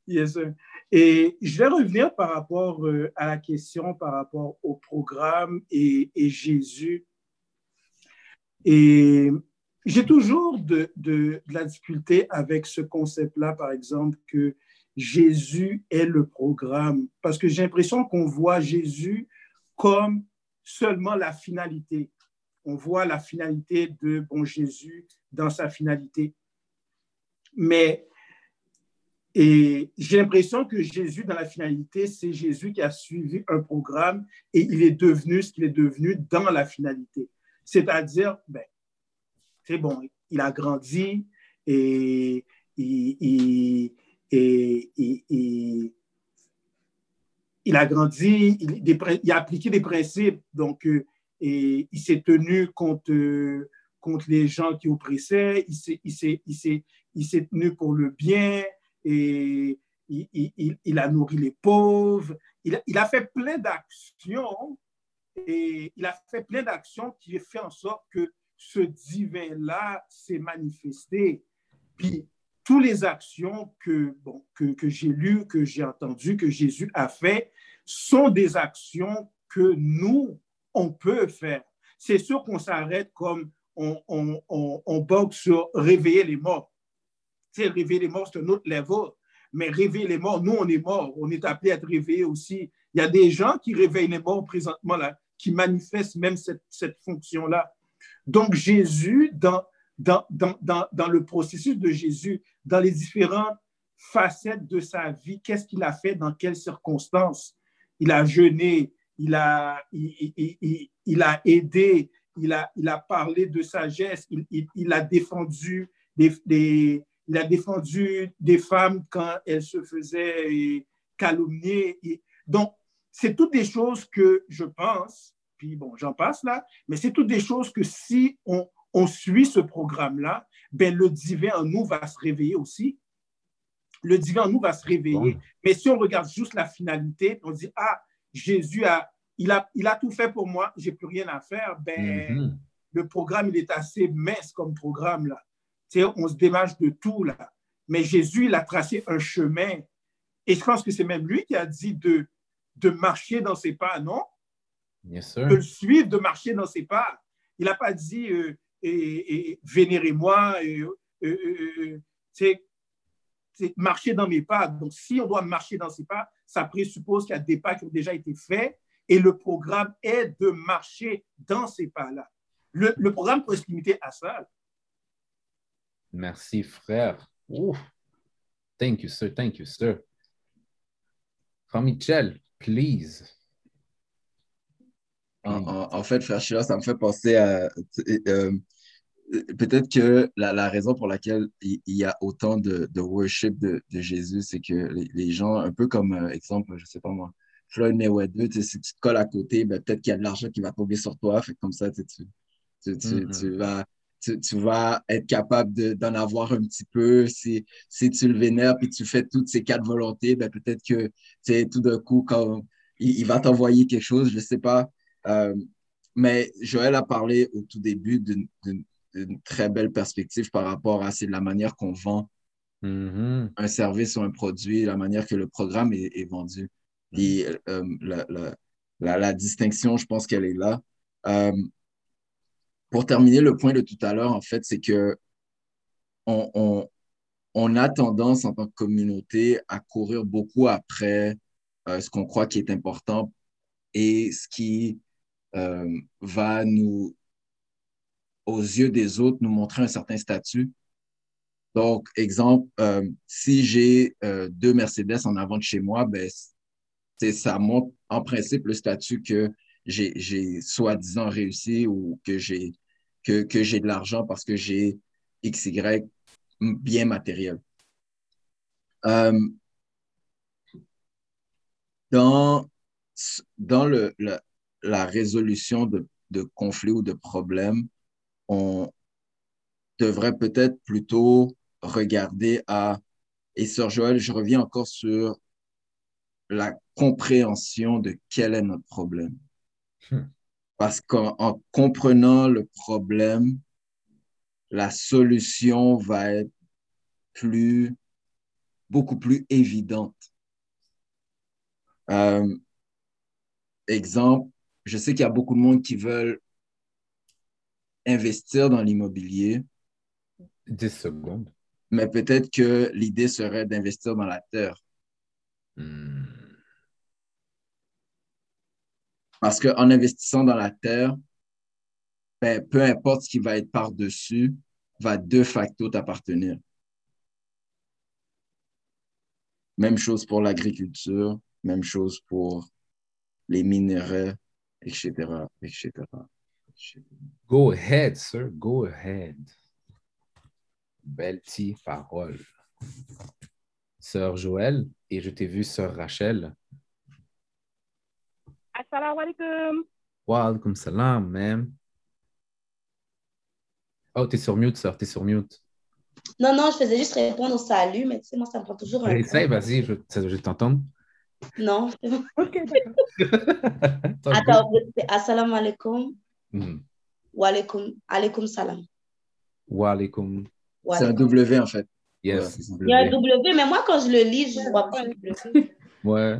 Yes, sir. Et je vais revenir par rapport euh, à la question, par rapport au programme et, et Jésus. Et j'ai toujours de, de, de, la difficulté avec ce concept-là, par exemple, que Jésus est le programme, parce que j'ai l'impression qu'on voit Jésus comme seulement la finalité. On voit la finalité de bon Jésus dans sa finalité. Mais et j'ai l'impression que Jésus, dans la finalité, c'est Jésus qui a suivi un programme et il est devenu ce qu'il est devenu dans la finalité. C'est-à-dire, ben, c'est bon, il a grandi et, il, il a grandi, il, a appliqué des principes, donc euh, et il s'est tenu contre, contre les gens qui oppressaient, il s'est tenu pour le bien, et il, a nourri les pauvres, il, il a fait plein d'actions et il a fait plein d'actions qui ont fait en sorte que ce divin-là s'est manifesté. Puis, toutes les actions que, bon, que, que j'ai lues, que j'ai entendues, que Jésus a fait, sont des actions que nous, on peut faire. C'est sûr qu'on s'arrête comme on, on, on, on sur réveiller les morts réveiller les morts, c'est un autre level. Mais réveiller les morts, nous, on est morts. On est appelé à être réveillés aussi. Il y a des gens qui réveillent les morts présentement, là, qui manifestent même cette, cette fonction-là. Donc, Jésus, dans, dans, dans, dans, le processus de Jésus, dans les différentes facettes de sa vie, qu'est-ce qu'il a fait, dans quelles circonstances? Il a jeûné, il a, il, a aidé, il a, il a parlé de sagesse, il, il a défendu des, des, il a défendu des femmes quand elles se faisaient calomnier. Donc, c'est toutes des choses que je pense, puis bon, j'en passe là, mais c'est toutes des choses que si on, on suit ce programme-là, ben le divin en nous va se réveiller aussi. Le divin en nous va se réveiller. Mais si on regarde juste la finalité, on dit, ah, Jésus a, il a, il a tout fait pour moi, j'ai plus rien à faire, ben, mm-hmm. le programme, il est assez mince comme programme là on se démage de tout là. Mais Jésus, il a tracé un chemin. Et je pense que c'est même lui qui a dit de, de marcher dans ses pas, non? De le suivre, de marcher dans ses pas. Il n'a pas dit euh, et, vénérez-moi, c'est marcher dans mes pas. Donc, si on doit marcher dans ses pas, ça présuppose qu'il y a des pas qui ont déjà été faits et le programme est de marcher dans ces pas-là. Le, le programme peut se limiter à ça. Merci, frère. Thank you, sir. Thank you, sir. Frère Michel, please. En, fait, frère Chila, ça me fait penser à. Euh, peut-être que la, raison pour laquelle il, y a autant de, worship de, Jésus, c'est que les, gens, un peu comme euh, exemple, je sais pas moi, Floyd Mayweather, si tu te colles à côté, ben, peut-être qu'il y a de l'argent qui va tomber sur toi. Fait comme ça, tu, tu, tu, mm-hmm. vas tu, vas être capable d'en avoir un petit peu. Si, si tu le vénères puis tu fais toutes ces quatre volontés, ben peut-être que tout d'un coup, quand il, va t'envoyer quelque chose, je ne sais pas. Euh, mais Joël a parlé au tout début d'une très belle perspective par rapport à la manière qu'on vend mm-hmm. un service ou un produit, la manière que le programme est, vendu. Et euh, la, la, la, distinction, je pense qu'elle est là. Euh, pour terminer, le point de tout à l'heure, en fait, c'est que on, a tendance en tant que communauté à courir beaucoup après euh, ce qu'on croit qui est important et ce qui euh, va nous, aux yeux des autres, nous montrer un certain statut. Donc, exemple, euh, si j'ai deux Mercedes en avant de chez moi, ben, ça montre en principe le statut que j'ai soi-disant réussi ou que j'ai que, j'ai de l'argent parce que j'ai XY bien matériel. Euh, dans dans le, la, résolution de, de conflits ou de problèmes, on devrait peut-être plutôt regarder à Et Sœur Joël, je reviens encore sur la compréhension de quel est notre problème. Hmm. Parce qu'en comprenant le problème, la solution va être plus, beaucoup plus évidente. Euh, exemple, je sais qu'il y a beaucoup de monde qui veulent investir dans l'immobilier. 10 secondes. Mais peut-être que l'idée serait d'investir dans la terre. Hmm. Parce qu'en investissant dans la terre, ben, peu importe ce qui va être par-dessus, va de facto t'appartenir. Même chose pour l'agriculture, même chose pour les minéraux, etc., etc. Go ahead, sir. Go ahead. Belle petite parole. Sœur Joël, et je t'ai vu, sœur Rachel. Assalamu alaikum. Wa alaikum salam, même. Oh, t'es sur mute, sœur, t'es sur mute. Non, non, je faisais juste répondre au salut, mais tu sais, moi, ça me prend toujours un Essaye, vas-y, je, je t'entends. Non. ok, d'accord. Attends, assalamu alaikum. Mhm. Wa alaikum, alaikum salam. Wa alaikum. C'est un. W en fait. Yes. Il y a un W, mais moi, quand je le lis, je ne vois pas un W. Ouais.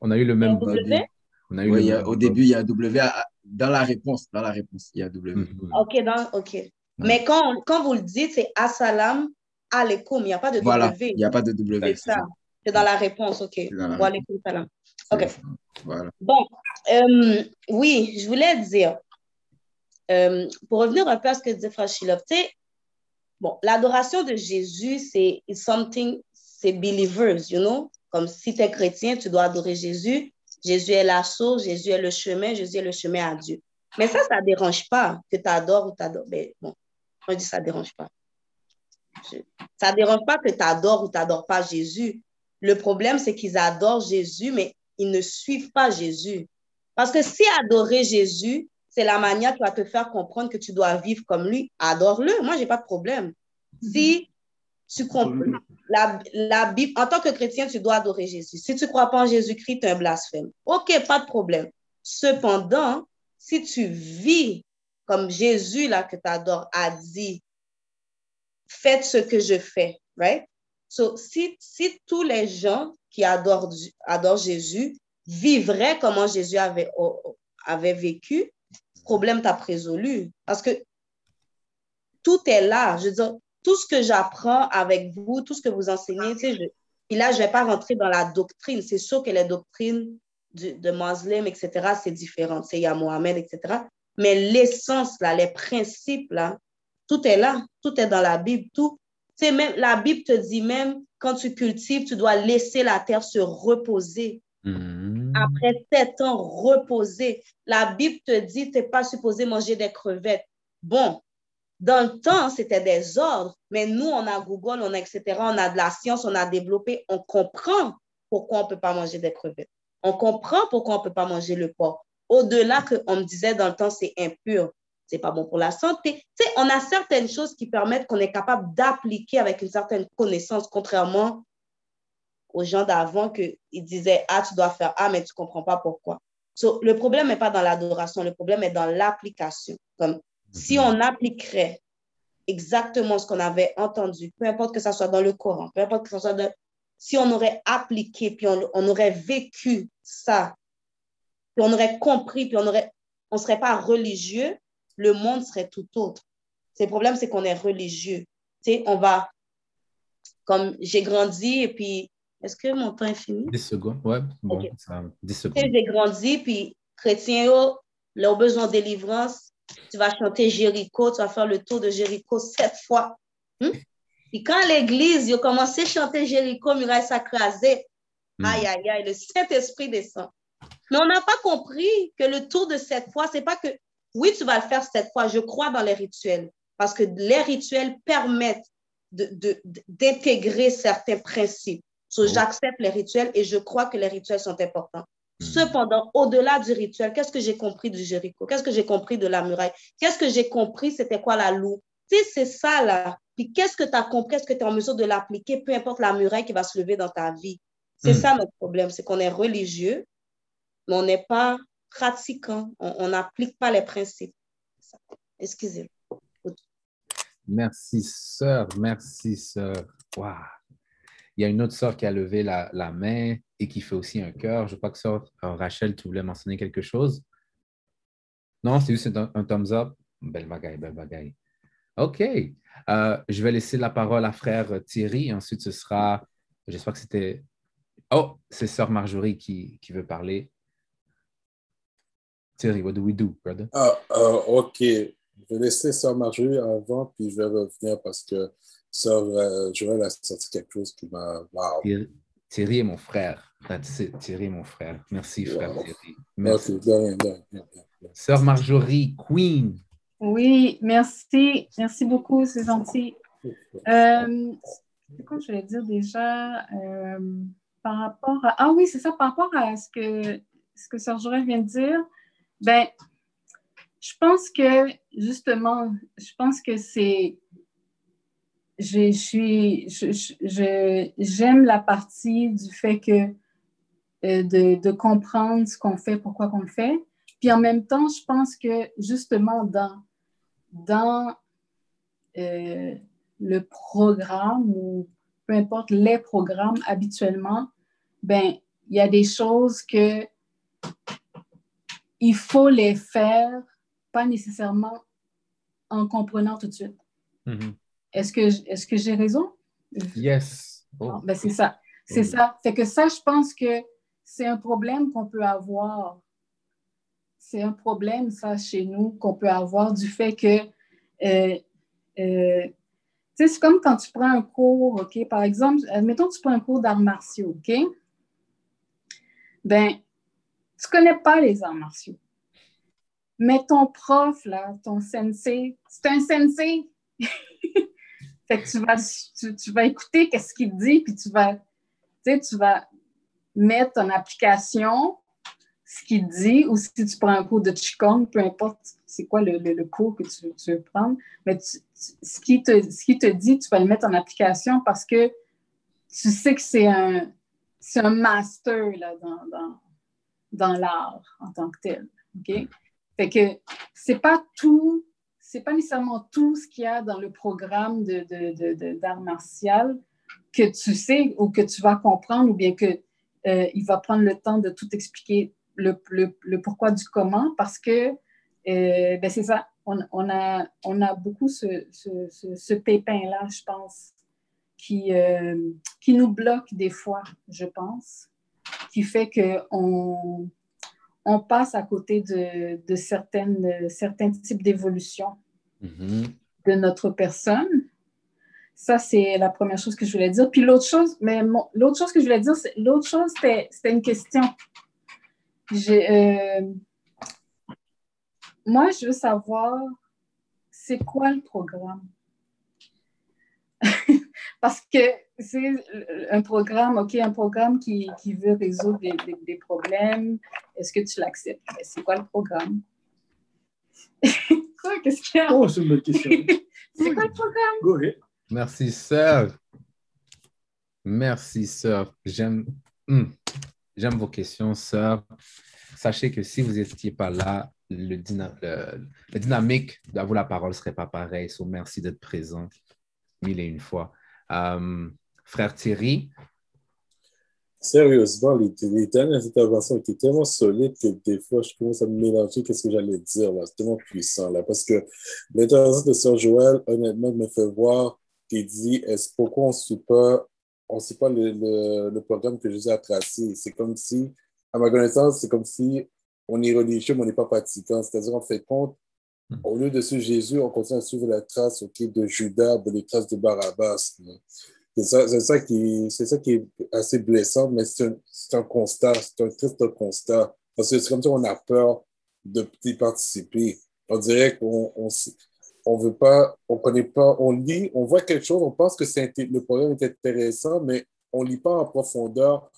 On a eu le même W? On a eu Ouais, le a- même au début, il y a un W. à- à- Dans la réponse, dans la réponse, il y a un W. Mhm. OK, dans, OK. Mais quand, quand vous le dites, c'est assalam alaikum. Il n'y a pas de Voilà, W. il n'y a pas de W. C'est c'est ça. C'est dans la réponse, OK. Voilà. Bon, euh, oui, je voulais dire, euh, pour revenir un peu à ce que tu sais, bon, l'adoration de Jésus, c'est something, c'est believers, you know? Comme si tu es chrétien, tu dois adorer Jésus. Jésus est la source, Jésus est le chemin, Jésus est le chemin à Dieu. Mais ça, ça ne dérange pas que tu adores ou tu adores. Ben, bon, moi, je dis ça ne dérange pas. Je- ça ne dérange pas que tu adores ou tu n'adores pas Jésus. Le problème, c'est qu'ils adorent Jésus, mais ils ne suivent pas Jésus. Parce que si adorer Jésus, c'est la manière qui va te faire comprendre que tu dois vivre comme lui, adore-le. Moi, je n'ai pas de problème. Si tu comprends, la, la Bible, en tant que chrétien, tu dois adorer Jésus. Si tu ne crois pas en Jésus-Christ, tu es un blasphème. OK, pas de problème. Cependant, si tu vis comme Jésus, là, que tu adores, a dit, faites ce que je fais, right? So, si, tous les gens qui adorent, Jésus vivraient comment Jésus avait, vécu, problème t'a résolu. Parce que tout est là. Je veux dire, tout ce que j'apprends avec vous, tout ce que vous enseignez, tu sais, là, je ne vais pas rentrer dans la doctrine. C'est sûr que les doctrines de musulmans, etc., c'est différent. Tu sais, il y a Mohamed, etc. Mais l'essence, là, les principes, là, tout est là. Tout est dans la Bible. Tout, même, la Bible te dit même, quand tu cultives, tu dois laisser la terre se reposer. Mhm. Après sept ans, reposer. La Bible te dit, tu n'es pas supposé manger des crevettes. Bon, dans le temps, c'était des ordres, mais nous, on a Google, on a etc., on a de la science, on a développé, on comprend pourquoi on ne peut pas manger des crevettes. On comprend pourquoi on ne peut pas manger le porc. Au-delà qu'on me disait dans le temps, c'est impur, c'est pas bon pour la santé. Tu sais, on a certaines choses qui permettent qu'on est capable d'appliquer avec une certaine connaissance, contrairement aux gens d'avant qu'ils disaient Ah, tu dois faire A, mais tu ne comprends pas pourquoi. So, le problème n'est pas dans l'adoration, le problème est dans l'application. Comme si on appliquerait exactement ce qu'on avait entendu, peu importe que ça soit dans le Coran, peu importe que ça soit dans... Si on aurait appliqué, puis on, on aurait vécu ça, puis on aurait compris, puis on aurait, on serait pas religieux, le monde serait tout autre. Le problème, c'est qu'on est religieux. Tu sais, on va, comme j'ai grandi, et puis, est-ce que mon temps est fini? 10 secondes, ouais. Bon, Ok. ça, 10 Tu sais, secondes. j'ai grandi, puis chrétien, oh, au besoin de délivrance, tu vas chanter Jéricho, tu vas faire le tour de Jéricho sept fois. Hmm? Puis quand l'église, ils ont commencé à chanter Jéricho, muraille sacrasée, Hmm. aïe, aïe, aïe, le Saint-Esprit descend. Mais on n'a pas compris que le tour de sept fois, c'est pas que, oui, tu vas le faire sept fois, je crois dans les rituels, parce que les rituels permettent de- de- d'intégrer certains principes. So, Oh. J'accepte les rituels et je crois que les rituels sont importants. Hmm. Cependant, au-delà du rituel, qu'est-ce que j'ai compris du Jéricho? Qu'est-ce que j'ai compris de la muraille? Qu'est-ce que j'ai compris? C'était quoi la loue? Tu sais, c'est ça, là. Puis qu'est-ce que tu as compris, est-ce que tu es en mesure de l'appliquer, peu importe la muraille qui va se lever dans ta vie? C'est Mm. ça notre problème, c'est qu'on est religieux, mais on n'est pas pratiquant, on n'applique pas les principes. Excusez-moi. Merci, sœur. Merci, sœur. Wow. Il y a une autre sœur qui a levé la, main et qui fait aussi un cœur. Je crois que sœur Rachel, tu voulais mentionner quelque chose? Non, c'est juste un, un thumbs up. Belle bagaille, belle bagaille. OK. Euh, je vais laisser la parole à frère Thierry. Ensuite, ce sera, j'espère que c'était... Oh, c'est sœur Marjorie qui veut parler. Thierry, what do we do, brother? Ah, ah, OK. Je vais laisser Sœur Marjorie avant, puis je vais revenir parce que Sœur euh, Joël a sorti quelque chose qui m'a. Wow. Thierry, Thierry est mon frère. That's it. Thierry est mon frère. Merci, frère Wow. Thierry. Merci. Sœur Marjorie, Queen. Oui, merci. Merci beaucoup, c'est gentil. Euh, c'est quoi que je voulais dire déjà euh, par rapport à... Ah oui, c'est ça, par rapport à ce que, ce que Sœur Joël vient de dire. Ben, je pense que, justement, je pense que c'est... Je suis... J'aime la partie du fait que euh, de, de comprendre ce qu'on fait, pourquoi qu'on le fait. Puis en même temps, je pense que justement dans, dans euh, le programme ou peu importe les programmes habituellement, ben il y a des choses que il faut les faire, pas nécessairement en comprenant tout de suite. Mhm. Est-ce que, est-ce que j'ai raison? Yes. Oh. Ben c'est ça. C'est ça. Fait que ça, je pense que c'est un problème qu'on peut avoir. C'est un problème, ça, chez nous, qu'on peut avoir du fait que, euh, euh, tu sais, c'est comme quand tu prends un cours, OK? Par exemple, admettons que tu prends un cours d'arts martiaux, OK? Ben, tu connais pas les arts martiaux. Mais ton prof, là, ton sensei, c'est un sensei. fait que tu vas, tu, vas écouter qu'est-ce qu'il dit, puis tu vas, tu vas mettre en application ce qu'il dit, ou si tu prends un cours de Qigong, peu importe c'est quoi le, le- cours que tu, tu veux prendre, mais ce qu'il te, te dit, tu vas le mettre en application parce que tu sais que c'est un, un master là, dans, dans l'art en tant que tel. OK? Fait que c'est pas tout, c'est pas nécessairement tout ce qu'il y a dans le programme de, de, de- de- d'art martial que tu sais ou que tu vas comprendre ou bien que euh, il va prendre le temps de tout expliquer le, pourquoi du comment parce que euh, ben c'est ça, on, a, on a beaucoup ce, ce, ce, ce pépin-là, je pense, qui, euh, qui nous bloque des fois, je pense, qui fait qu'on on passe à côté de, de certaines, certains types d'évolution Mhm. de notre personne. Ça, c'est la première chose que je voulais dire. Puis l'autre chose, mais l'autre chose que je voulais dire, l'autre chose, c'était une question. Euh, moi, je veux savoir, c'est quoi le programme? Parce que c'est un programme, OK, un programme qui, qui veut résoudre des, des- des problèmes. Est-ce que tu l'acceptes? Mais C'est quoi le programme? quoi? Qu'est-ce qu'il y a? Oh, c'est une bonne question. C'est quoi le programme? Go ahead. Merci, sœur. Merci, sœur. J'aime Hmm. j'aime vos questions, sœur. Sachez que si vous n'étiez pas là, le, dyna- le- la dynamique d'avoir la parole ne serait pas pareil. So, merci d'être présent mille et une fois. Euh, frère Thierry, Sérieusement, les, dernières interventions étaient tellement solides que des fois, je commence à me mélanger qu'est-ce que j'allais dire. C'est tellement puissant. Là, parce que l'intervention de Sœur Joël, honnêtement, me fait voir qu'il dit est-ce pourquoi on ne suit pas, on suit pas le, programme que Jésus a tracé? C'est comme si, à ma connaissance, c'est comme si on est religieux, mais on n'est pas pratiquant. C'est-à-dire, on fait compte. Au lieu de suivre Jésus, on continue à suivre la trace ok, de Judas, de les traces de Barabbas. C'est ça, qui, ça qui est assez blessant, mais c'est un, constat, c'est un triste constat. Parce que c'est comme ça qu'on a peur de y participer. On dirait qu'on on, on veut pas, on connaît pas, on lit, on voit quelque chose, on pense que le programme est intéressant, mais on lit pas en profondeur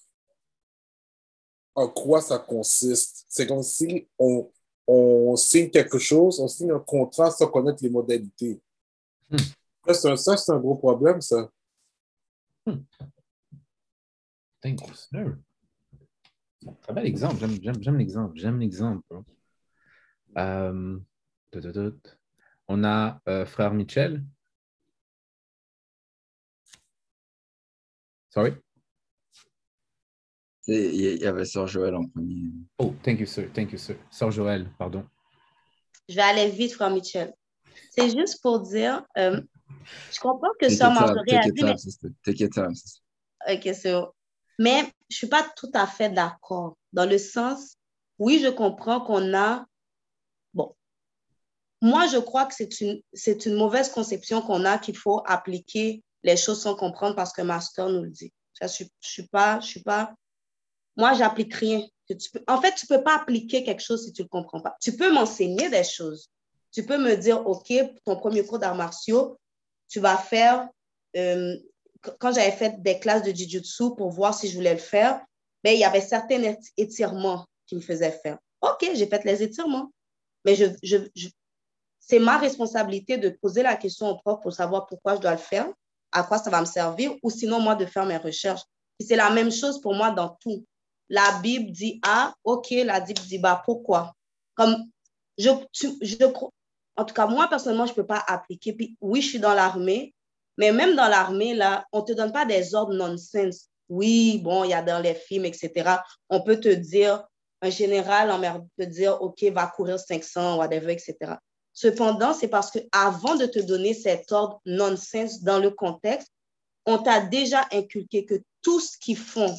en quoi ça consiste. C'est comme si on, on signe quelque chose, on signe un contrat sans connaître les modalités. Hmm. Ça, c'est un, ça, c'est un gros problème, ça. Thank you. Très bel exemple. J'aime, l'exemple. J'aime l'exemple. bro. Euh, on a euh, frère Michel. Sorry. Il y avait Sœur Joël en premier. Oh, thank you, sir. Thank you, sir. Sœur Joël, pardon. Je vais aller vite, frère Michel. C'est juste pour dire, euh, je comprends que Sœur Marjorie a take your dit, mais time, sister. Take your time, sister. Ok, c'est bon. Mais je ne suis pas tout à fait d'accord. Dans le sens, oui, je comprends qu'on a. Bon. Moi, je crois que c'est une, c'est une mauvaise conception qu'on a qu'il faut appliquer les choses sans comprendre parce que Master nous le dit. Ça, je ne suis pas. Je suis pas moi, j'applique rien. En fait, tu ne peux pas appliquer quelque chose si tu ne le comprends pas. Tu peux m'enseigner des choses. Tu peux me dire, OK, ton premier cours d'arts martiaux, tu vas faire euh, quand j'avais fait des classes de Jiu-Jitsu pour voir si je voulais le faire, ben, il y avait certains éti- étirements qui me faisaient faire. OK, j'ai fait les étirements. Mais je, je, c'est ma responsabilité de poser la question au prof pour savoir pourquoi je dois le faire, à quoi ça va me servir, ou sinon, moi, de faire mes recherches. C'est la même chose pour moi dans tout. La Bible dit A, OK, la Bible dit bah, pourquoi? Comme je, tu- je, en tout cas, moi, personnellement, je ne peux pas appliquer. Puis, oui, je suis dans l'armée, mais même dans l'armée, on ne te donne pas des ordres nonsense. Oui, bon, il y a dans les films, etc. On peut te dire, un général, on peut dire, OK, va courir 500, whatever, etc. Cependant, c'est parce qu'avant de te donner cet ordre nonsense dans le contexte, on t'a déjà inculqué que tout ce qu'ils font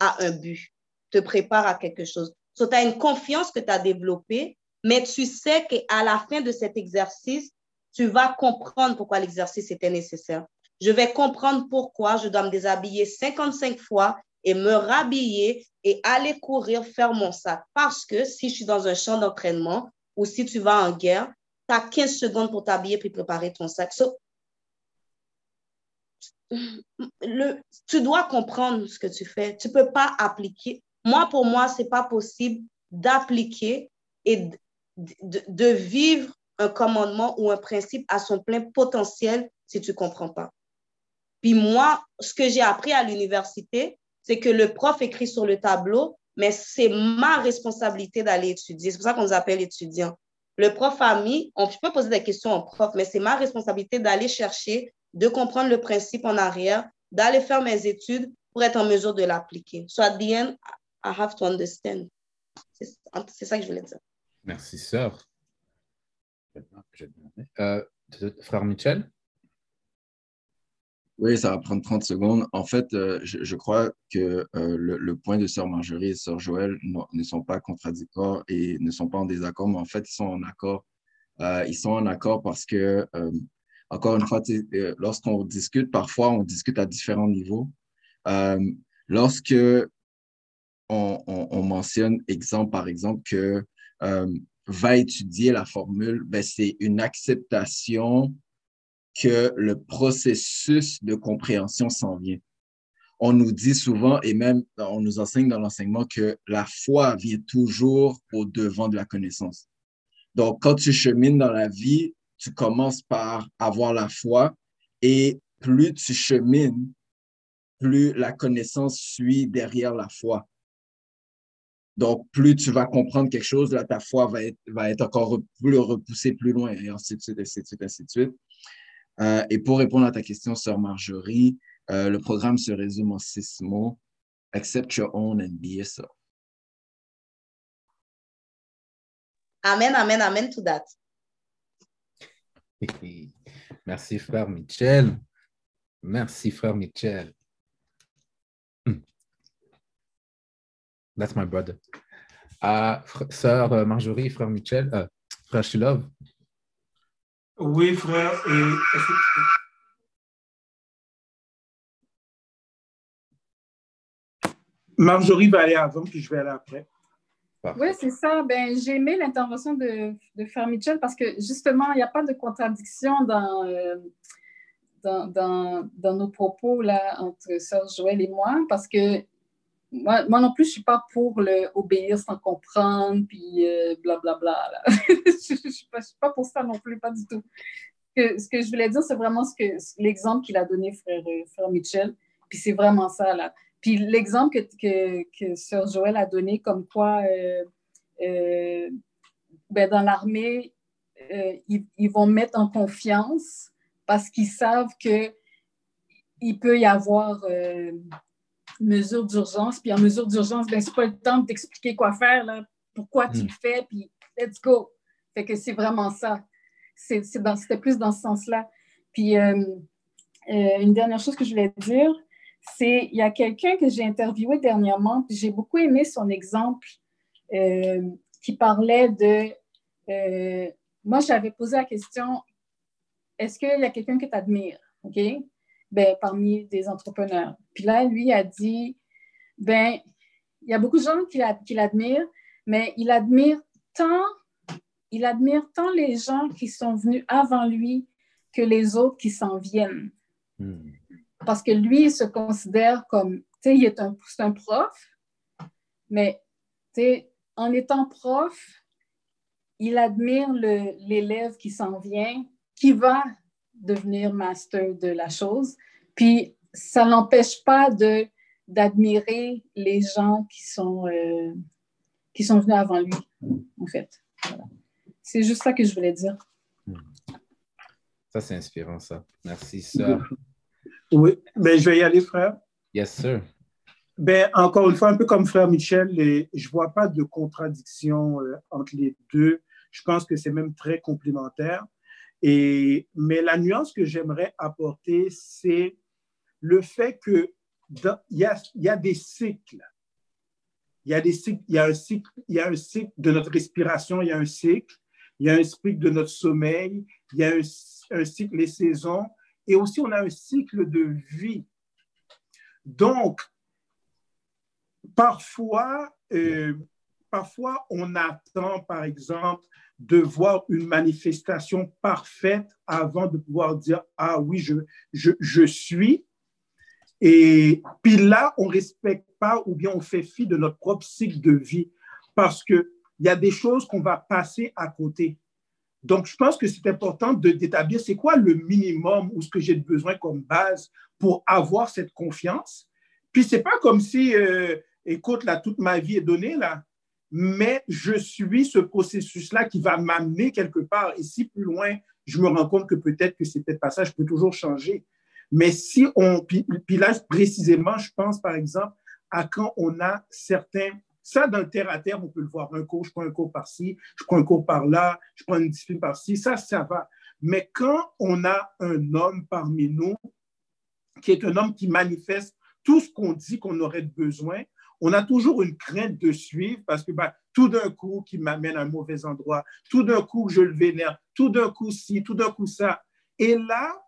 a un but, te prépare à quelque chose. So, tu as une confiance que tu as développée, mais tu sais qu'à la fin de cet exercice, tu vas comprendre pourquoi l'exercice était nécessaire. Je vais comprendre pourquoi je dois me déshabiller 55 fois et me rhabiller et aller courir faire mon sac. Parce que si je suis dans un champ d'entraînement ou si tu vas en guerre, tu as 15 secondes pour t'habiller puis préparer ton sac. Le, tu dois comprendre ce que tu fais. Tu ne peux pas appliquer. Moi, pour moi, ce n'est pas possible d'appliquer et de vivre un commandement ou un principe à son plein potentiel si tu ne comprends pas. Puis moi, ce que j'ai appris à l'université, c'est que le prof écrit sur le tableau, mais c'est ma responsabilité d'aller étudier. C'est pour ça qu'on nous appelle étudiants. Le prof a mis, on peut poser des questions au prof, mais c'est ma responsabilité d'aller chercher, de comprendre le principe en arrière, d'aller faire mes études pour être en mesure de l'appliquer. So at the end, I have to understand. C'est c'est ça que je voulais dire. Merci, sœur. Euh, frère Michel? Oui, ça va prendre 30 secondes. En fait, euh, je, je crois que euh, le, le point de Sœur Marjorie et Sœur Joël no- ne sont pas contradictoires et ne sont pas en désaccord, mais en fait, ils sont en accord. Euh, ils sont en accord parce que, euh, encore une fois, euh, lorsqu'on discute, parfois, on discute à différents niveaux. Euh, lorsque on, on- on mentionne, exemple par exemple, que euh, va étudier la formule, ben, c'est une acceptation que le processus de compréhension s'en vient. On nous dit souvent, et même on nous enseigne dans l'enseignement, que la foi vient toujours au devant de la connaissance. Donc, quand tu chemines dans la vie, tu commences par avoir la foi et plus tu chemines, plus la connaissance suit derrière la foi. Donc, plus tu vas comprendre quelque chose, là, ta foi va être, va être encore plus repoussée plus loin, et ainsi de suite, ainsi de suite, ainsi de suite. Euh, et pour répondre à ta question, Sœur Marjorie, euh, le programme se résume en six mots. Accept your own and be yourself. Amen, amen, amen to that. Merci, frère Michel. Merci, frère Michel. That's my brother. Fr- sœur euh, Marjorie, frère Michel, euh, frère Shilov. Oui, frère. Et Marjorie va aller avant, puis je vais aller après. Oui, c'est ça. Ben, j'ai aimé l'intervention de, de Frère Mitchell parce que justement, il n'y a pas de contradiction dans, euh, dans, dans, dans nos propos là, entre Sœur Joël et moi parce que moi, moi non plus, je ne suis pas pour le obéir sans comprendre, puis euh, blablabla. là. je ne suis, suis pas pour ça non plus, pas du tout. ce que je voulais dire, c'est vraiment l'exemple qu'il a donné, frère, euh, frère Mitchell. Puis c'est vraiment ça, là. Puis l'exemple que, que, que Sœur Joël a donné, comme quoi euh, euh, ben dans l'armée, ils, ils, vont mettre en confiance parce qu'ils savent que il peut y avoir mesure d'urgence. Puis en mesure d'urgence, ben, c'est pas le temps de t'expliquer quoi faire, là, pourquoi tu hmm. le fais, puis let's go. Fait que c'est vraiment ça. C'était plus dans ce sens-là. Puis euh, euh, une dernière chose que je voulais dire, c'est il y a quelqu'un que j'ai interviewé dernièrement, puis j'ai beaucoup aimé son exemple euh, qui parlait de. moi, j'avais posé la question est-ce qu'il y a quelqu'un que tu admires? OK? Ben, parmi des entrepreneurs. Puis là, lui a dit ben, il y a beaucoup de gens qui, qui l'admirent, mais il admire tant il admire tant les gens qui sont venus avant lui que les autres qui s'en viennent. Hmm. Parce que lui, il se considère comme, tu sais, il est un, un prof, mais tu sais, en étant prof, il admire l'élève qui s'en vient, qui va devenir master de la chose. Puis, ça n'empêche pas de d'admirer les gens qui sont, euh, qui sont venus avant lui, en fait. Voilà. C'est juste ça que je voulais dire. Hmm. Ça, c'est inspirant, ça. Merci, sœur. Oui, mais ben, je vais y aller, frère. Yes, sir. Ben, encore une fois, un peu comme frère Michel, je ne vois pas de contradiction euh, entre les deux. Je pense que c'est même très complémentaire. Et, mais la nuance que j'aimerais apporter, c'est le fait qu'il y a, y a des cycles. Il y a, des cycles, il, y a un cycle, il y a un cycle de notre respiration, il y a un cycle il y a un cycle de notre sommeil, il y a un, cycle des saisons, et aussi on a un cycle de vie. Donc, parfois, euh, parfois on attend, par exemple, de voir une manifestation parfaite avant de pouvoir dire, ah oui, je, je, je suis. Et puis là, on ne respecte pas ou bien on fait fi de notre propre cycle de vie parce que il y a des choses qu'on va passer à côté. Donc, je pense que c'est important d'établir c'est quoi le minimum ou ce que j'ai besoin comme base pour avoir cette confiance. Puis, c'est pas comme si, euh, écoute, là, toute ma vie est donnée, là, mais je suis ce processus-là qui va m'amener quelque part. Et si plus loin, je me rends compte que peut-être que c'est peut-être pas ça, je peux toujours changer. Mais si on, puis, précisément, je pense par exemple à quand on a certains ça, dans le terre à terre, on peut le voir. Un cours, je prends un cours par-ci, je prends un cours par-là, je prends une discipline par-ci. Ça, ça va. Mais quand on a un homme parmi nous qui est un homme qui manifeste tout ce qu'on dit qu'on aurait besoin, on a toujours une crainte de suivre parce que bah, tout d'un coup, qui m'amène à un mauvais endroit, tout d'un coup, je le vénère, tout d'un coup, ci, tout d'un coup, ça. Et là,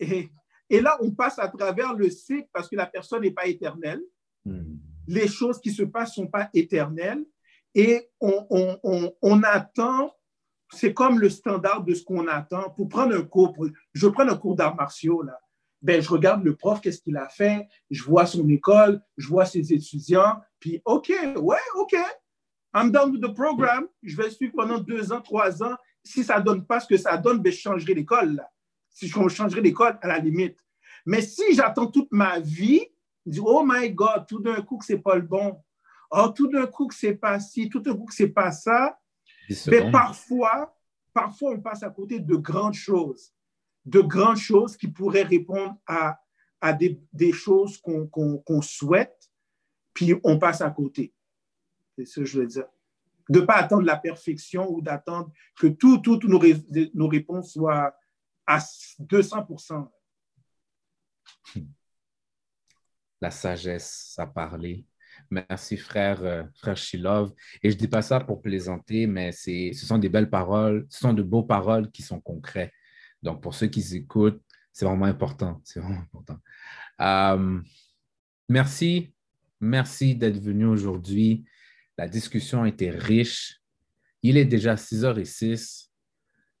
et, là, on passe à travers le cycle parce que la personne n'est pas éternelle. Hmm les choses qui se passent ne sont pas éternelles et on, attend, c'est comme le standard de ce qu'on attend. Pour prendre un cours, je prends un cours d'arts martiaux, là. Ben, je regarde le prof, qu'est-ce qu'il a fait, je vois son école, je vois ses étudiants, puis OK, ouais, OK, I'm done with the program, je vais suivre pendant deux ans, trois ans. Si ça ne donne pas ce que ça donne, ben, je changerai l'école. Si je changerai l'école, à la limite. Mais si j'attends toute ma vie, il dit, oh my God, tout d'un coup que c'est pas le bon. Oh, tout d'un coup que c'est pas ci, tout d'un coup que c'est pas ça. Mais parfois, parfois, on passe à côté de grandes choses, de grandes choses qui pourraient répondre à, à des, des choses qu'on souhaite, puis on passe à côté. C'est ce que je veux dire. De ne pas attendre la perfection ou d'attendre que toutes tout, nos, nos réponses soient à 200% la sagesse à parler. Merci, frère, euh, frère Shilov. Et je ne dis pas ça pour plaisanter, mais ce sont des belles paroles, ce sont de beaux paroles qui sont concrets. Donc, pour ceux qui écoutent, c'est vraiment important. C'est vraiment important. Euh, merci. Merci d'être venu aujourd'hui. La discussion a été riche. Il est déjà 6h06.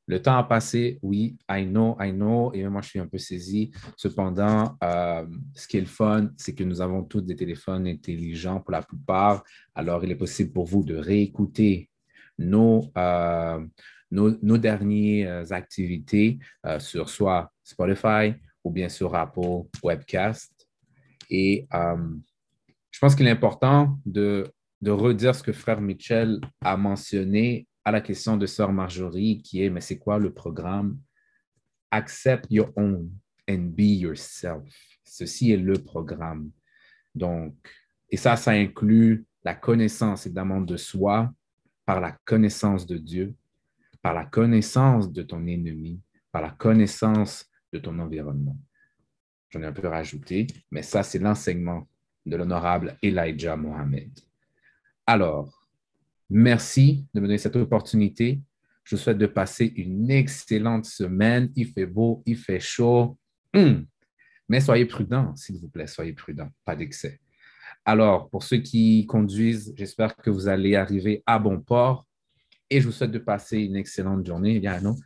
Le temps a passé, oui, I know, I know, et moi je suis un peu saisi. Cependant, euh, ce qui est le fun, c'est que nous avons tous des téléphones intelligents pour la plupart. Alors, il est possible pour vous de réécouter nos, euh, nos, nos dernières activités euh, sur soit Spotify ou bien sur Apple Webcast. Et euh, je pense qu'il est important de, de redire ce que frère Mitchell a mentionné à la question de sœur Marjorie, qui est, mais c'est quoi le programme? Accept your own and be yourself. Ceci est le programme. Donc, et ça, ça inclut la connaissance évidemment de soi par la connaissance de Dieu, par la connaissance de ton ennemi, par la connaissance de ton environnement. J'en ai un peu rajouté, mais ça, c'est l'enseignement de l'honorable Elijah Mohamed. Alors, merci de me donner cette opportunité. Je vous souhaite de passer une excellente semaine. Il fait beau, il fait chaud. Hum. Mais soyez prudents, s'il vous plaît, soyez prudents, pas d'excès. Alors, pour ceux qui conduisent, j'espère que vous allez arriver à bon port et je vous souhaite de passer une excellente journée. Bien, non?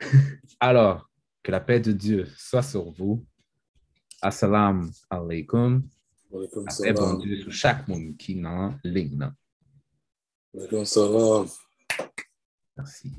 Alors, que la paix de Dieu soit sur vous. Assalamu alaikum. Walaikum La paix bon. Dieu sur chaque monde qui est dans ligne. Walaikum salam. Merci.